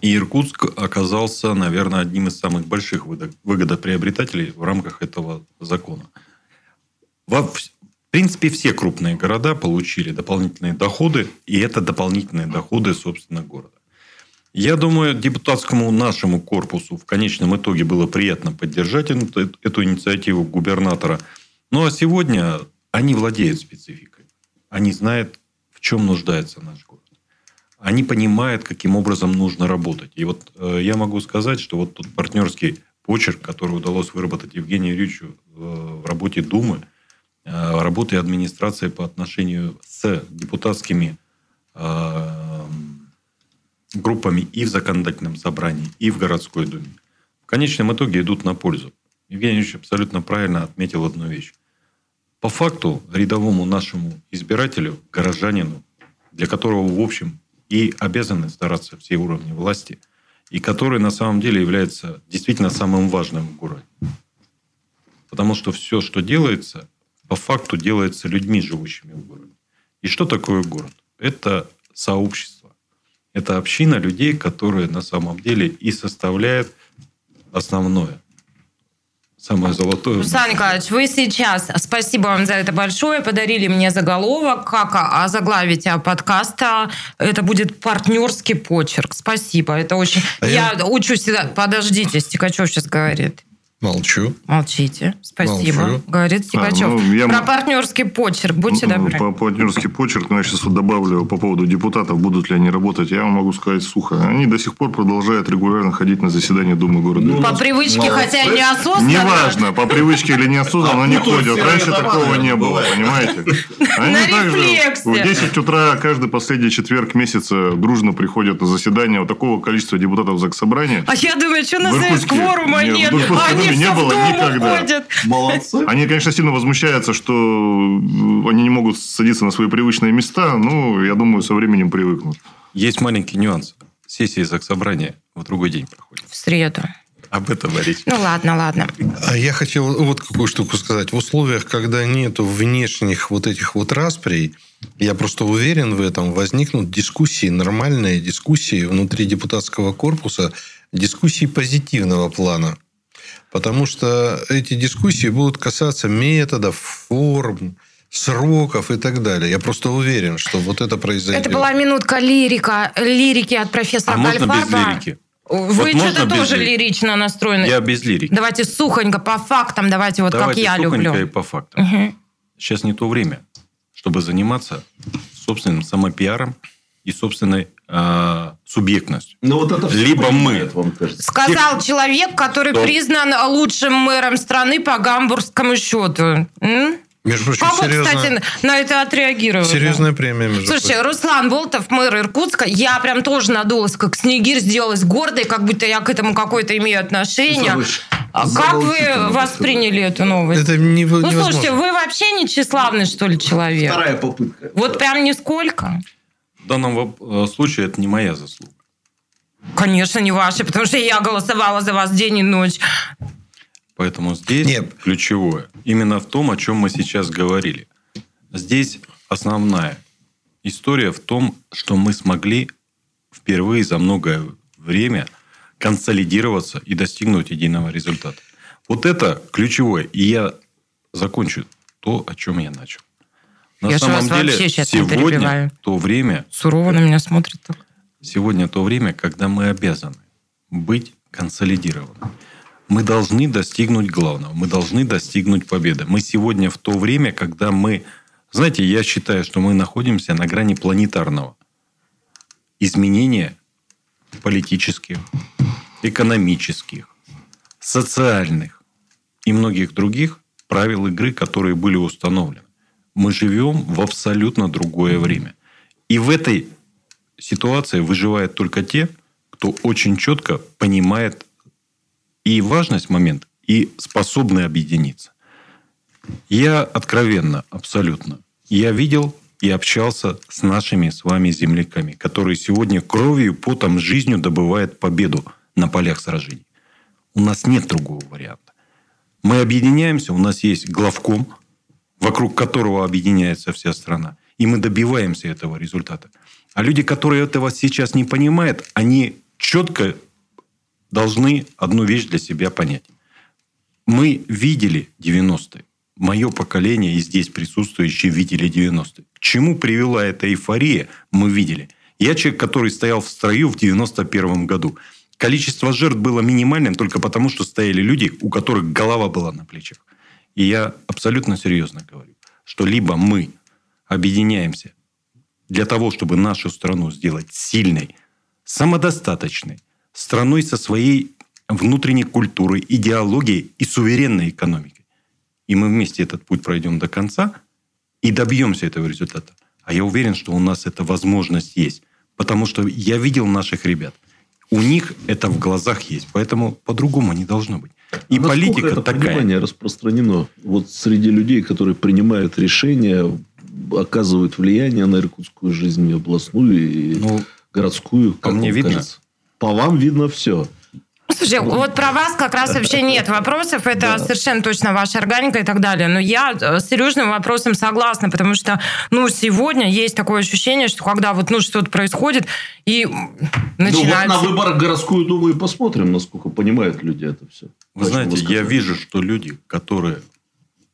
Speaker 4: И Иркутск оказался, наверное, одним из самых больших выгод- выгодоприобретателей в рамках этого закона. В принципе, все крупные города получили дополнительные доходы, и это дополнительные доходы, собственно, города. Я думаю, депутатскому нашему корпусу в конечном итоге было приятно поддержать эту, эту инициативу губернатора. Ну, а сегодня они владеют спецификой. Они знают, в чем нуждается наш город. Они понимают, каким образом нужно работать. И вот э, я могу сказать, что вот тот партнерский почерк, который удалось выработать Евгению Юрьевичу э, в работе Думы, э, работе администрации по отношению с депутатскими э, группами и в законодательном собрании, и в городской думе, в конечном итоге идут на пользу. Евгений Юрьевич абсолютно правильно отметил одну вещь. По факту рядовому нашему избирателю, горожанину, для которого, в общем, и обязаны стараться все уровни власти, и который на самом деле является действительно самым важным в городе. Потому что все, что делается, по факту делается людьми, живущими в городе. И что такое город? Это сообщество. Это община людей, которые на самом деле и составляют основное. Самое золотое.
Speaker 2: Руслан Николаевич, вы сейчас, спасибо вам за это большое, подарили мне заголовок, как озаглавить подкаста. Это будет партнерский почерк. Спасибо, это очень...
Speaker 5: А
Speaker 2: я...
Speaker 5: я-
Speaker 2: учусь. Подождите, Стекачев сейчас говорит.
Speaker 5: Молчу.
Speaker 2: Молчите. Спасибо.
Speaker 5: Молчу.
Speaker 2: Говорит Стекачев.
Speaker 6: ну, я
Speaker 2: Про партнерский почерк. Будьте добры.
Speaker 6: По партнерский почерк, ну, я сейчас вот добавлю по поводу депутатов, будут ли они работать. Я вам могу сказать сухо. Они до сих пор продолжают регулярно ходить на заседания Думы города.
Speaker 3: Ну,
Speaker 2: По привычке, хотя и неосознанно.
Speaker 6: Неважно, по привычке или неосознанно, они
Speaker 3: А
Speaker 6: ходят. Раньше такого не было, понимаете? Они
Speaker 2: На
Speaker 6: также
Speaker 2: рефлексе.
Speaker 6: в 10 утра каждый последний четверг месяца дружно приходят на заседание вот такого количества депутатов Заксобрания.
Speaker 2: А я думаю, что на кворума
Speaker 6: Нет,
Speaker 2: Они
Speaker 6: не было никогда.
Speaker 2: ходят.
Speaker 3: Молодцы.
Speaker 6: Они, конечно, сильно возмущаются, что они не могут садиться на свои привычные места. Ну, я думаю, со временем привыкнут.
Speaker 4: Есть маленький нюанс. Сессия заксобрания в другой день проходит.
Speaker 2: В среду.
Speaker 4: Об этом речь.
Speaker 2: Ну ладно, ладно.
Speaker 5: А я хотел вот какую штуку сказать. В условиях, когда нету внешних вот этих вот расприй, я просто уверен в этом, возникнут дискуссии, нормальные дискуссии внутри депутатского корпуса, дискуссии позитивного плана. Потому что эти дискуссии будут касаться методов, форм, сроков и так далее. Я просто уверен, что вот это произойдет.
Speaker 2: Это была минутка лирика, лирики от профессора
Speaker 4: А можно без лирики?
Speaker 2: Вы
Speaker 4: Вот можно
Speaker 2: что-то тоже
Speaker 4: лирики?
Speaker 2: лирично настроены.
Speaker 4: Я без лирики.
Speaker 2: Давайте сухонько, по фактам, давайте вот
Speaker 4: Давайте
Speaker 2: как я
Speaker 4: сухонько
Speaker 2: люблю.
Speaker 4: и по фактам.
Speaker 2: Мгм.
Speaker 4: Сейчас не то время, чтобы заниматься собственным самопиаром и собственной э, субъектностью.
Speaker 3: Ну, вот это все
Speaker 4: Либо мы.
Speaker 3: вам кажется.
Speaker 2: Сказал человек, который
Speaker 4: Кто?
Speaker 2: признан лучшим мэром страны по гамбургскому счету. М?
Speaker 5: Между прочим,
Speaker 2: вы,
Speaker 5: серьезно-
Speaker 2: кстати, на это отреагировали?
Speaker 5: серьезная премия, между
Speaker 2: Слушайте,
Speaker 5: прочим.
Speaker 2: Руслан Болтов, мэр Иркутска, я прям тоже надулась, как снегирь сделалась гордой, как будто я к этому какое-то имею отношение.
Speaker 3: Слушай,
Speaker 2: А как вы восприняли эту новость?
Speaker 5: Это не,
Speaker 2: Ну, слушайте, вы вообще не тщеславный, что ли, человек?
Speaker 3: Вторая попытка.
Speaker 2: Вот прям нисколько?
Speaker 4: В данном э, случае это не моя заслуга.
Speaker 2: Конечно, не ваши, потому что я голосовала за вас день и ночь.
Speaker 4: Поэтому здесь
Speaker 5: Нет.
Speaker 4: ключевое именно в том, о чем мы сейчас говорили. Здесь основная история в том, что мы смогли впервые за многое время консолидироваться и достигнуть единого результата. Вот это ключевое. И я закончу то, о чем я начал. На
Speaker 2: Я же
Speaker 4: самом
Speaker 2: вас
Speaker 4: деле,
Speaker 2: вообще не
Speaker 4: сегодня
Speaker 2: перебиваю.
Speaker 4: то время,
Speaker 2: Сурово на меня смотрит так.
Speaker 4: Сегодня то время, когда мы обязаны быть консолидированы. Мы должны достигнуть главного. Мы должны достигнуть победы. Мы сегодня в то время, когда мы... Знаете, я считаю, что мы находимся на грани планетарного изменения политических, экономических, социальных и многих других правил игры, которые были установлены. Мы живем в абсолютно другое время. И в этой ситуации выживают только те, кто очень четко понимает и важность момента, и способны объединиться. Я откровенно, абсолютно, я видел и общался с нашими с вами земляками, которые сегодня кровью, потом, жизнью добывают победу на полях сражений. У нас нет другого варианта. Мы объединяемся, у нас есть главком, вокруг которого объединяется вся страна. И мы добиваемся этого результата. А люди, которые этого сейчас не понимают, они четко должны одну вещь для себя понять. Мы видели 90-е. Мое поколение и здесь присутствующие видели 90-е. К чему привела эта эйфория, мы видели. Я человек, который стоял в строю в 91 году. Количество жертв было минимальным только потому, что стояли люди, у которых голова была на плечах. И я абсолютно серьезно говорю, что либо мы объединяемся для того, чтобы нашу страну сделать сильной, самодостаточной, страной со своей внутренней культурой, идеологией и суверенной экономикой. И мы вместе этот путь пройдем до конца и добьемся этого результата. А я уверен, что у нас эта возможность есть. Потому что я видел наших ребят. У них это в глазах есть. Поэтому по-другому не должно быть. И
Speaker 3: А Насколько
Speaker 4: политика
Speaker 3: это
Speaker 4: такая.
Speaker 3: понимание распространено вот среди людей, которые принимают решения, оказывают влияние на иркутскую жизнь, и областную и
Speaker 4: Ну,
Speaker 3: городскую.
Speaker 4: по
Speaker 3: как
Speaker 4: мне видно.
Speaker 3: кажется? По вам видно все.
Speaker 2: Слушай, вот про вас как раз вообще нет вопросов. Это
Speaker 3: Да.
Speaker 2: совершенно точно ваша органика и так далее. Но я э, с Сережным вопросом согласна, потому что, ну, сегодня есть такое ощущение, что когда вот, ну, что-то происходит, и м,
Speaker 3: Ну, вот
Speaker 2: начинается...
Speaker 3: на выборах городскую думу и посмотрим, насколько понимают люди это все.
Speaker 4: Вы знаете, я вижу, что люди, которые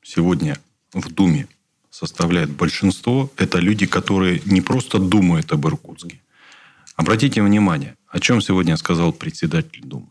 Speaker 4: сегодня в Думе составляют большинство, это люди, которые не просто думают об Иркутске. Обратите внимание, о чем сегодня сказал председатель Думы.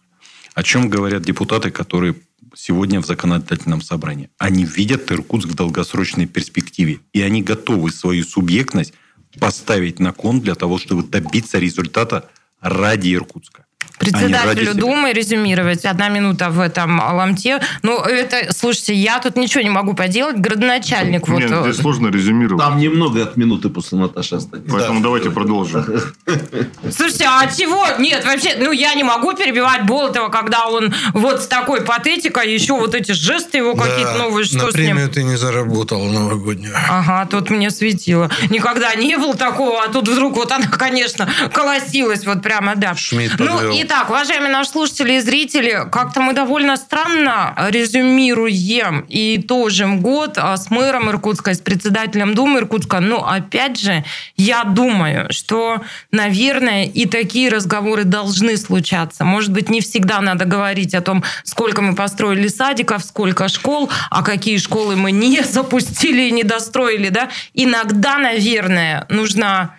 Speaker 4: О чем говорят депутаты, которые сегодня в законодательном собрании. Они видят Иркутск в долгосрочной перспективе. И они готовы свою субъектность поставить на кон для того, чтобы добиться результата ради Иркутска. А
Speaker 2: Председателю. Думы резюмировать. Одна минута в этом ломте. Ну, это, слушайте, я тут ничего не могу поделать. Градоначальник вот...
Speaker 6: Нет,
Speaker 2: э,
Speaker 6: здесь сложно резюмировать.
Speaker 3: Там немного от минуты после Наташи останется.
Speaker 6: Поэтому давайте продолжим.
Speaker 2: Слушайте, а чего? Нет, вообще, ну я не могу перебивать Болотова, когда он вот с такой патетикой, еще вот эти жесты его какие-то
Speaker 5: Да,
Speaker 2: новые, что
Speaker 5: на
Speaker 2: с ним?
Speaker 5: ты не заработал новогоднюю.
Speaker 2: Ага, тут мне светило. Никогда не было такого, а тут вдруг вот она, конечно, колосилась вот прямо, да.
Speaker 5: Шмидт
Speaker 2: Ну,
Speaker 5: подвел.
Speaker 2: Итак, уважаемые наши слушатели и зрители, как-то мы довольно странно резюмируем и итожим год а, с мэром Иркутска, с председателем Думы Иркутска. Но, опять же, я думаю, что, наверное, и такие разговоры должны случаться. Может быть, не всегда надо говорить о том, сколько мы построили садиков, сколько школ, а какие школы мы не запустили и не достроили, да. Иногда, наверное, нужно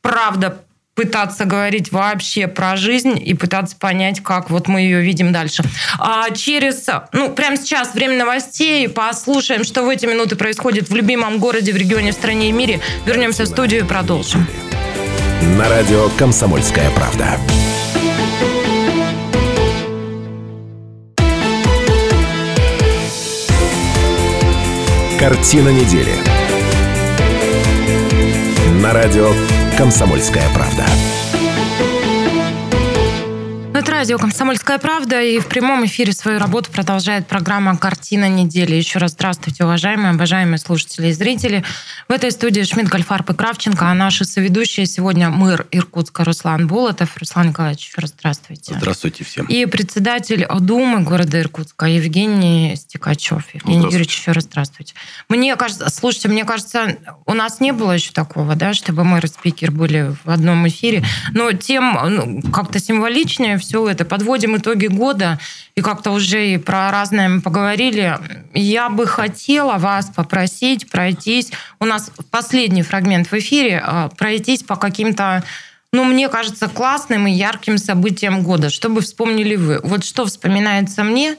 Speaker 2: правда пытаться говорить вообще про жизнь и пытаться понять, как вот мы ее видим дальше. А через, ну, прямо сейчас время новостей, послушаем, что в эти минуты происходит в любимом городе, в регионе, в стране и мире. Вернемся в студию и продолжим.
Speaker 1: На радио «Комсомольская правда». Картина недели. На радио «Комсомольская правда».
Speaker 2: Это радио «Комсомольская правда» и в прямом эфире свою работу продолжает программа «Картина недели». Еще раз здравствуйте, уважаемые, обожаемые слушатели и зрители. В этой студии Шмидт, Гольфарб и Кравченко, а наши соведущие сегодня мэр Иркутска Руслан Болотов. Руслан Николаевич, еще раз здравствуйте.
Speaker 4: Здравствуйте всем.
Speaker 2: И председатель Думы города Иркутска Евгений Стекачев. Евгений. Юрьевич, еще раз здравствуйте. Мне кажется, слушайте, мне кажется, у нас не было еще такого, да, чтобы мэр и спикер были в одном эфире. Но тем ну, как-то символичнее все это. Подводим итоги года, и как-то уже и про разное мы поговорили. Я бы хотела вас попросить пройтись. У нас последний фрагмент в эфире. а, Пройтись по каким-то ну, мне кажется, классным и ярким событием года. Что бы вспомнили вы? Вот что вспоминается мне?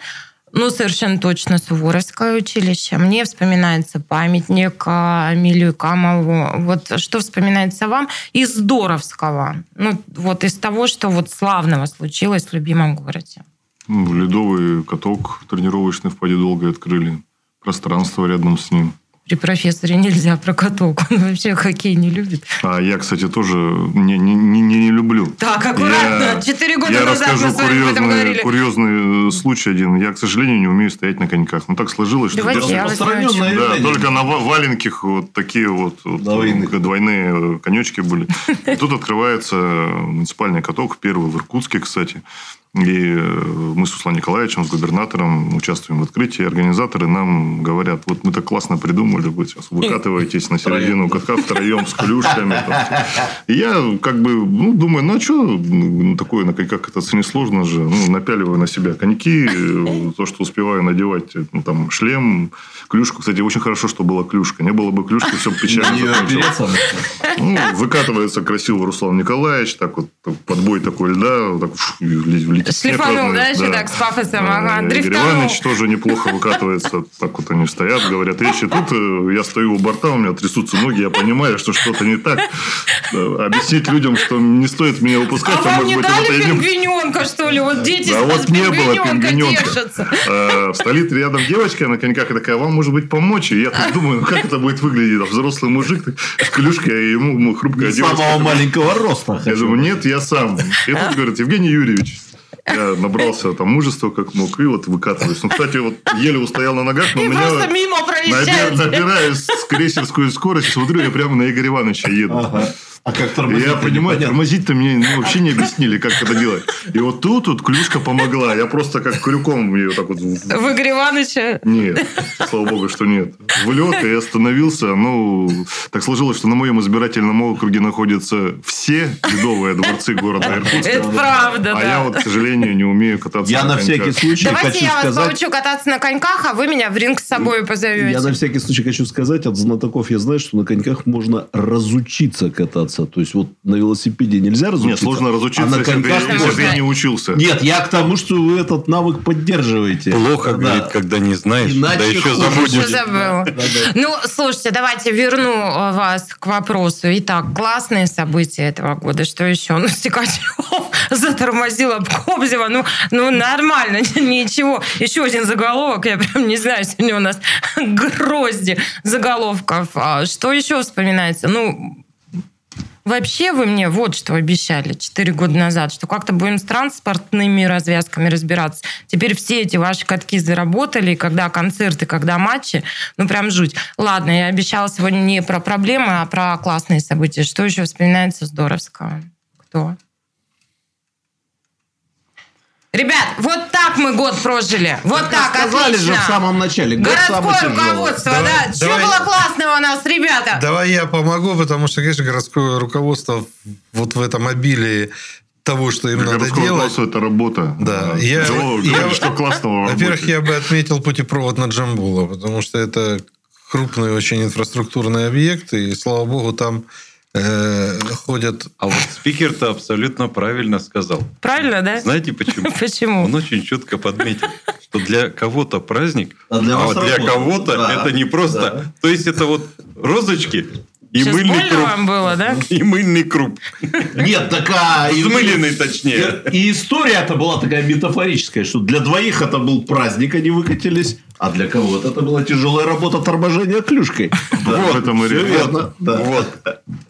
Speaker 2: Ну, совершенно точно Суворовское училище. Мне вспоминается памятник а, Эмилию Камову. Вот что вспоминается вам из Здоровского? Ну, вот из того, что вот славного случилось в любимом городе.
Speaker 6: Ну, Ледовый каток тренировочный в Паде Долгой открыли. Пространство рядом с ним.
Speaker 2: При профессоре нельзя про каток. Он вообще хоккей не любит.
Speaker 6: А я, кстати, тоже не, не, не, не люблю.
Speaker 2: Так, аккуратно. Четыре года
Speaker 6: я
Speaker 2: назад мы
Speaker 6: расскажу
Speaker 2: с вами об этом
Speaker 6: курьезный,
Speaker 2: говорили.
Speaker 6: курьезный э, случай один. Я, к сожалению, не умею стоять на коньках. Ну, так сложилось, что...
Speaker 2: Давайте я
Speaker 6: Да, только на ва- валенких вот такие вот, вот,
Speaker 3: Двойных.
Speaker 6: э, двойные э, конечки были. И тут открывается муниципальный каток, первый в Иркутске, кстати. И э, мы с Русланом Николаевичем, с губернатором участвуем в открытии. Организаторы нам говорят, вот мы так классно придумали, вы сейчас выкатываетесь на середину катка втроем с клюшками. И я как бы ну, думаю, ну а что такое на коньках кататься несложно же. Ну, напяливаю на себя коньки, э, то, что успеваю надевать, э, ну, там, шлем, клюшку. Кстати, очень хорошо, что была клюшка. Не было бы клюшки, все печально. Ну, выкатывается красиво Руслан Николаевич, так вот подбой такой льда, так фу, снег
Speaker 2: Шлифанул, да, еще так, с пафосом, ага,
Speaker 6: Игорь
Speaker 2: дрифтанул.
Speaker 6: Иванович тоже неплохо выкатывается. Так вот они стоят, говорят речи. Тут э, я стою у борта, у меня трясутся ноги, я понимаю, что что-то не так. Э, Объяснить людям, что не стоит меня упускать,
Speaker 2: А вам
Speaker 6: может
Speaker 2: не
Speaker 6: быть, вот это
Speaker 2: дали пингвиненка, что ли? Вот дети с
Speaker 6: вот не было
Speaker 2: пингвиненка.
Speaker 6: Э, Стоит рядом девочка на коньках и такая, вам, может быть, помочь? И я тут думаю, ну как это будет выглядеть? А Взрослый мужик так, с клюшкой, а ему хрупкая девочка.
Speaker 3: самого маленького роста.
Speaker 6: Я думаю, нет, я сам. И тут говорит, Евгений Юрьевич. Я набрался там мужества, как мог, и вот выкатываюсь. Ну, кстати, вот еле устоял на ногах, но
Speaker 2: И
Speaker 6: меня...
Speaker 2: просто мимо
Speaker 6: набир-
Speaker 2: проезжаете.
Speaker 6: Набираюсь с крейсерскую скорость, смотрю, я прямо на Игоря Ивановича еду.
Speaker 3: Ага. А как тормозить?
Speaker 6: я понимаю, тормозить-то мне ну, вообще не объяснили, как это делать. И вот тут вот клюшка помогла. Я просто как крюком ее так вот... в-
Speaker 2: В Игоря Ивановича.
Speaker 6: Нет, слава богу, что нет. В лед и остановился. Ну, так сложилось, что на моем избирательном округе находятся все ледовые дворцы города Иркутска.
Speaker 2: Это правда,
Speaker 6: А
Speaker 2: да.
Speaker 6: я вот, к сожалению, не умею кататься
Speaker 3: Я на
Speaker 6: коньках.
Speaker 3: всякий случай
Speaker 2: Давайте
Speaker 3: хочу
Speaker 2: я вас
Speaker 3: сказать...
Speaker 2: научу кататься на коньках, а вы меня в ринг с собой
Speaker 3: Я на
Speaker 2: позовете.
Speaker 3: всякий случай хочу сказать, от знатоков я знаю, что на коньках можно разучиться кататься. То есть, вот на велосипеде нельзя разучиться.
Speaker 6: Нет, сложно разучиться,
Speaker 3: а на
Speaker 6: если, ты,
Speaker 3: коньках
Speaker 6: если
Speaker 2: можно.
Speaker 6: ты не учился.
Speaker 3: Нет, я к тому, что вы этот навык поддерживаете.
Speaker 4: Плохо,
Speaker 3: Да.
Speaker 4: говорит, когда не знаешь,
Speaker 3: Иначе
Speaker 4: да еще забудешь.
Speaker 2: Что забыла? Ну, слушайте, давайте верну э, вас к вопросу. Итак, классные события этого года. Что еще? Ну, Сикачев затормозил об Кобзева. Ну, ну, нормально, ничего. Еще один заголовок. Я прям не знаю, сегодня у нас грозди заголовков. А Что еще вспоминается? Ну, Вообще вы мне вот что обещали 4 года назад, что как-то будем с транспортными развязками разбираться. Теперь все эти ваши катки заработали, когда концерты, когда матчи, ну прям жуть. Ладно, я обещала сегодня не про проблемы, а про классные события. Что еще вспоминается здоровского? Кто? Ребят, вот так мы год прожили. Вот так,
Speaker 3: Сказали
Speaker 2: отлично.
Speaker 3: же в самом начале. год самый
Speaker 2: Городское
Speaker 3: тяжелый.
Speaker 2: руководство,
Speaker 5: Давай-
Speaker 2: да. Что
Speaker 5: давай-
Speaker 2: было классного у нас, ребята?
Speaker 5: Давай я помогу, потому что, конечно, городское руководство вот в этом обилии того, что им надо
Speaker 6: Городское
Speaker 5: делать.
Speaker 6: руководство – это работа.
Speaker 5: Да, я-
Speaker 6: чего
Speaker 5: я-
Speaker 6: что классного
Speaker 5: Во-первых, я бы отметил путепровод на Джамбула, потому что это крупный очень инфраструктурный объект, и, слава богу, там э, ходят...
Speaker 4: А вот спикер-то абсолютно правильно сказал.
Speaker 2: Правильно, да?
Speaker 4: Знаете почему?
Speaker 2: Почему?
Speaker 4: Он очень четко подметил, что для кого-то праздник,
Speaker 3: А для
Speaker 4: вот для кого-то
Speaker 3: Да.
Speaker 4: это не просто.
Speaker 3: Да.
Speaker 4: То есть это вот розочки и
Speaker 2: Сейчас
Speaker 4: мыльный
Speaker 2: больно
Speaker 4: круп.
Speaker 2: вам было, да?
Speaker 4: И мыльный круп.
Speaker 3: Нет, такая...
Speaker 4: Взмыленный, точнее.
Speaker 3: И история-то была такая метафорическая, что для двоих это был праздник, они выкатились, а для кого-то это была тяжелая работа торможения клюшкой.
Speaker 6: Да, в этом и
Speaker 3: верно.
Speaker 4: Вот.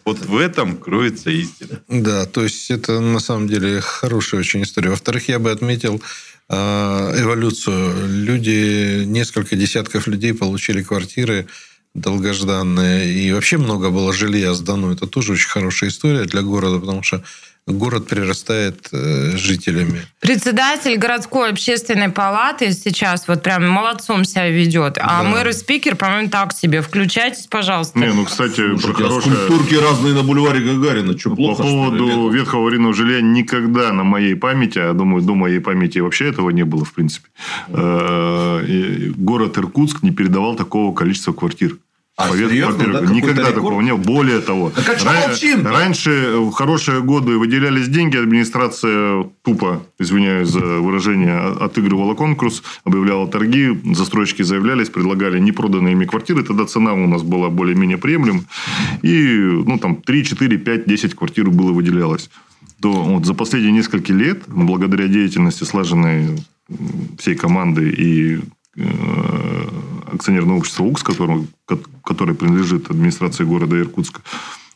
Speaker 4: Вот в этом кроется истина.
Speaker 5: Да, то есть это на самом деле хорошая очень история. Во-вторых, я бы отметил э, эволюцию. Люди, несколько десятков людей получили квартиры долгожданные. И вообще много было жилья сдано. Это тоже очень хорошая история для города, потому что город прирастает э, жителями.
Speaker 2: Председатель городской общественной палаты сейчас вот прям молодцом себя ведет. А
Speaker 5: Да.
Speaker 2: мэр и спикер, по-моему, так себе. Включайтесь, пожалуйста.
Speaker 6: Не, ну, кстати, про
Speaker 3: Слушайте, а
Speaker 6: хорошее...
Speaker 3: скульптурки разные на бульваре Гагарина. Что,
Speaker 6: По
Speaker 3: плохо, что ли,
Speaker 6: поводу ветхого аварийного жилья никогда на моей памяти, а думаю, до моей памяти вообще этого не было, в принципе, э, город Иркутск не передавал такого количества квартир.
Speaker 3: А,
Speaker 6: По вет-
Speaker 3: серьезно, да?
Speaker 6: Никогда
Speaker 3: рекорд?
Speaker 6: такого не было. Более того,
Speaker 3: Так а
Speaker 6: ра- раньше в хорошие годы выделялись деньги, администрация тупо, извиняюсь за выражение, о- отыгрывала конкурс, объявляла торги, застройщики заявлялись, предлагали непроданные ими квартиры, тогда цена у нас была более-менее приемлема, и ну, там 3, 4, 5, 10 квартир было выделялось. То вот за последние несколько лет, благодаря деятельности слаженной всей команды и э, акционерного общества УКС, которому, ко- которое принадлежит администрации города Иркутска,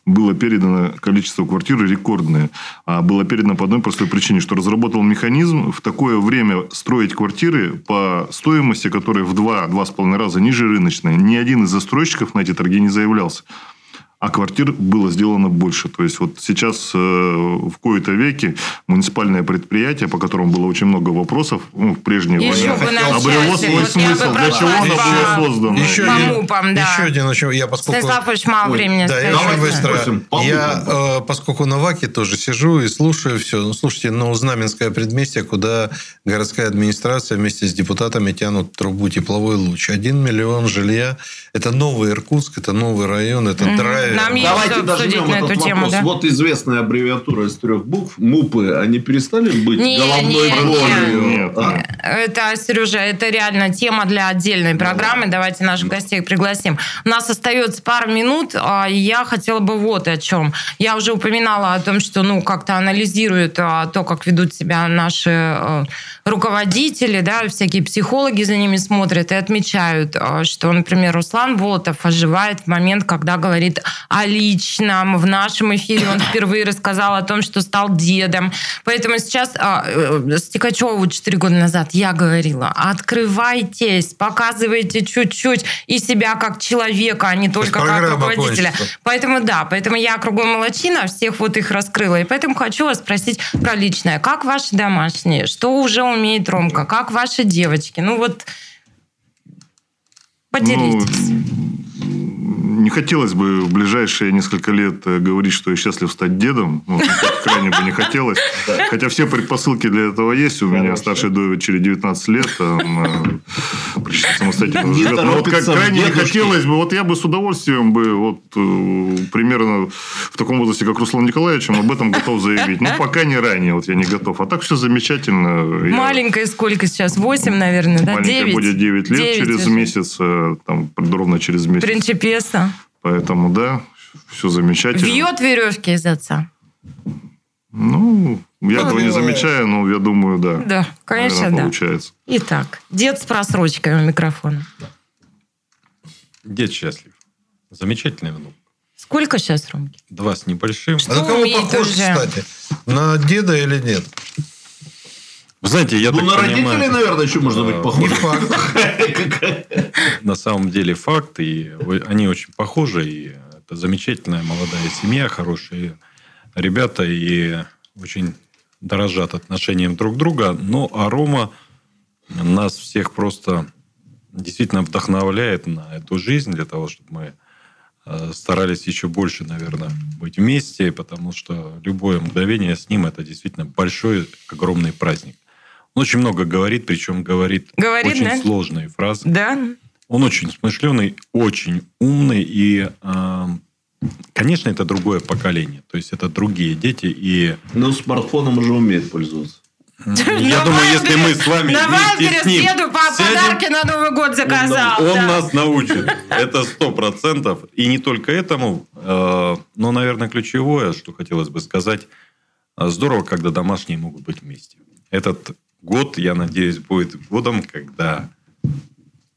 Speaker 6: было передано количество квартир рекордное. А было передано по одной простой причине, что разработал механизм в такое время строить квартиры по стоимости, которая в 2-2,5 раза ниже рыночной. Ни один из застройщиков на эти торги не заявлялся а квартир было сделано больше. То есть, вот сейчас э, в кои-то веке муниципальное предприятие, по которому было очень много вопросов, ну, в прежние
Speaker 2: Еще
Speaker 6: годы,
Speaker 2: бы на
Speaker 6: обрело свой
Speaker 2: Вот
Speaker 6: смысл. Для чего оно было создано?
Speaker 5: Еще
Speaker 2: По
Speaker 5: один,
Speaker 2: мупам, да.
Speaker 5: еще один, очень- я поскольку...
Speaker 2: Станислав Ильич, мало времени
Speaker 5: Да, очень быстро. Я, э, поскольку на ВАКе тоже сижу и слушаю все. Ну, слушайте, ну, Знаменское предместье, куда городская администрация вместе с депутатами тянут трубу тепловой луч. Один миллион жилья. Это новый Иркутск, это новый район, это драйвер.
Speaker 2: Нам
Speaker 3: Давайте дожмем
Speaker 2: на
Speaker 3: этот
Speaker 2: эту тему,
Speaker 3: вопрос.
Speaker 2: да?
Speaker 3: Вот известная аббревиатура из трех букв. МУПы, они перестали быть
Speaker 2: Не,
Speaker 3: головной
Speaker 2: не,
Speaker 3: болью?
Speaker 6: Нет.
Speaker 3: А?
Speaker 2: Это, Сережа, это реально тема для отдельной программы. Давайте наших гостей пригласим. У нас остается пару минут, а я хотела бы вот о чем. Я уже упоминала о том, что ну как-то анализируют а, то, как ведут себя наши э, руководители, да, всякие психологи за ними смотрят и отмечают, а, что, например, Руслан Болотов оживает в момент, когда говорит о личном. В нашем эфире он впервые рассказал о том, что стал дедом. Поэтому сейчас а, э, Стекачеву 4 года назад я говорила, открывайтесь, показывайте чуть-чуть и себя как человека, а не только как руководителя.
Speaker 5: кончится.
Speaker 2: Поэтому да, поэтому я кругом молочина, всех вот их раскрыла. И поэтому хочу вас спросить про личное. Как ваши домашние? Что уже умеет Ромка? Как ваши девочки? Ну вот поделитесь.
Speaker 6: Ну, не хотелось бы в ближайшие несколько лет э, говорить, что я счастлив стать дедом. Вот, крайне бы не хотелось. Хотя все предпосылки для этого есть. У меня старшей дочери 19 лет. Там, э, самостоятельно живет. Но вот как крайне не хотелось бы. Вот я бы с удовольствием бы вот э, примерно в таком возрасте, как Руслан Николаевич, об этом готов заявить. Но пока не ранее. Вот я не готов. А так все замечательно.
Speaker 2: Маленькая сколько сейчас? 8, наверное, да?
Speaker 6: Маленькой
Speaker 2: 9?
Speaker 6: будет 9 лет через месяц, там, ровно через месяц.
Speaker 2: Принчипеса.
Speaker 6: Поэтому, да, все замечательно.
Speaker 2: Вьет веревки из отца.
Speaker 6: Ну, я этого не
Speaker 5: бывает.
Speaker 6: замечаю, но я думаю, да.
Speaker 2: Да, конечно,
Speaker 6: Наверное,
Speaker 2: да.
Speaker 6: получается.
Speaker 2: Итак, дед с просрочкой у микрофона.
Speaker 4: Дед счастлив. Замечательный внук.
Speaker 2: Сколько сейчас, Ромки?
Speaker 4: Два с небольшим.
Speaker 5: А на кого похож,
Speaker 2: уже?
Speaker 5: кстати? На деда или нет?
Speaker 4: Знаете, я
Speaker 3: Ну,
Speaker 4: так
Speaker 3: на родителей,
Speaker 4: понимаю,
Speaker 3: наверное, еще можно быть
Speaker 4: Не
Speaker 3: похожим.
Speaker 5: факт.
Speaker 4: на самом деле факт, и они очень похожи, и это замечательная молодая семья, хорошие ребята, и очень дорожат отношением друг друга. Но а Рома нас всех просто действительно вдохновляет на эту жизнь для того, чтобы мы э, старались еще больше, наверное, быть вместе, потому что любое мгновение с ним это действительно большой, огромный праздник. Он очень много говорит, причем говорит,
Speaker 2: Говорит,
Speaker 4: очень
Speaker 2: да?
Speaker 4: сложные фразы.
Speaker 2: Да?
Speaker 4: Он очень смышленый, очень умный, и, э, конечно, это другое поколение. То есть, это другие дети, и
Speaker 3: Ну, смартфоном уже умеет пользоваться.
Speaker 4: я думаю, если мы с вами
Speaker 2: На
Speaker 4: вместе с ним
Speaker 2: деду по
Speaker 4: сядем,
Speaker 2: подарки на Новый год заказал.
Speaker 4: он
Speaker 2: да.
Speaker 4: нас научит. Это сто процентов. И не только этому, э, но, наверное, ключевое, что хотелось бы сказать, здорово, когда домашние могут быть вместе. Этот год, я надеюсь, будет годом, когда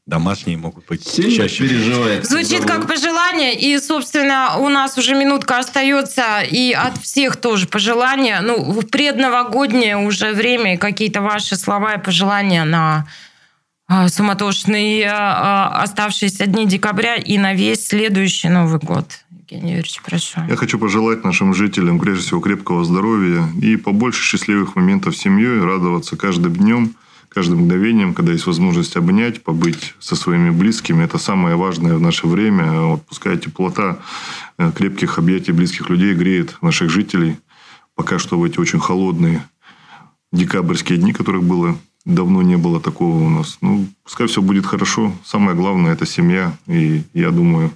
Speaker 4: домашние могут быть
Speaker 3: Сильно
Speaker 4: чаще.
Speaker 3: переживает.
Speaker 2: Звучит как пожелание, и, собственно, у нас уже минутка остается, и от всех тоже пожелания. Ну, в предновогоднее уже время, и какие-то ваши слова и пожелания на а, суматошные а, оставшиеся дни декабря и на весь следующий Новый год. Евгений Юрьевич, прошу.
Speaker 6: Я хочу пожелать нашим жителям, прежде всего, крепкого здоровья и побольше счастливых моментов с семьей, радоваться каждым днем, каждым мгновением, когда есть возможность обнять, побыть со своими близкими. Это самое важное в наше время. Вот пускай теплота э, крепких объятий близких людей греет наших жителей. Пока что в эти очень холодные декабрьские дни, которых было давно не было такого у нас. Ну, пускай все будет хорошо. Самое главное – это семья. И я думаю,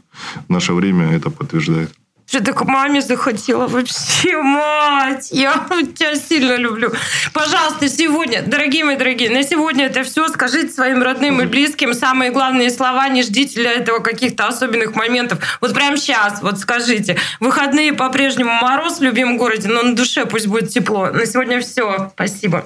Speaker 6: наше время это подтверждает.
Speaker 2: Что-то к маме захотела вообще, мать. Я тебя сильно люблю. Пожалуйста, сегодня, дорогие мои дорогие, на сегодня это все. Скажите своим родным и близким самые главные слова. Не ждите для этого каких-то особенных моментов. Вот прямо сейчас, вот скажите. Выходные по-прежнему мороз в любимом городе, но на душе пусть будет тепло. На сегодня все. Спасибо.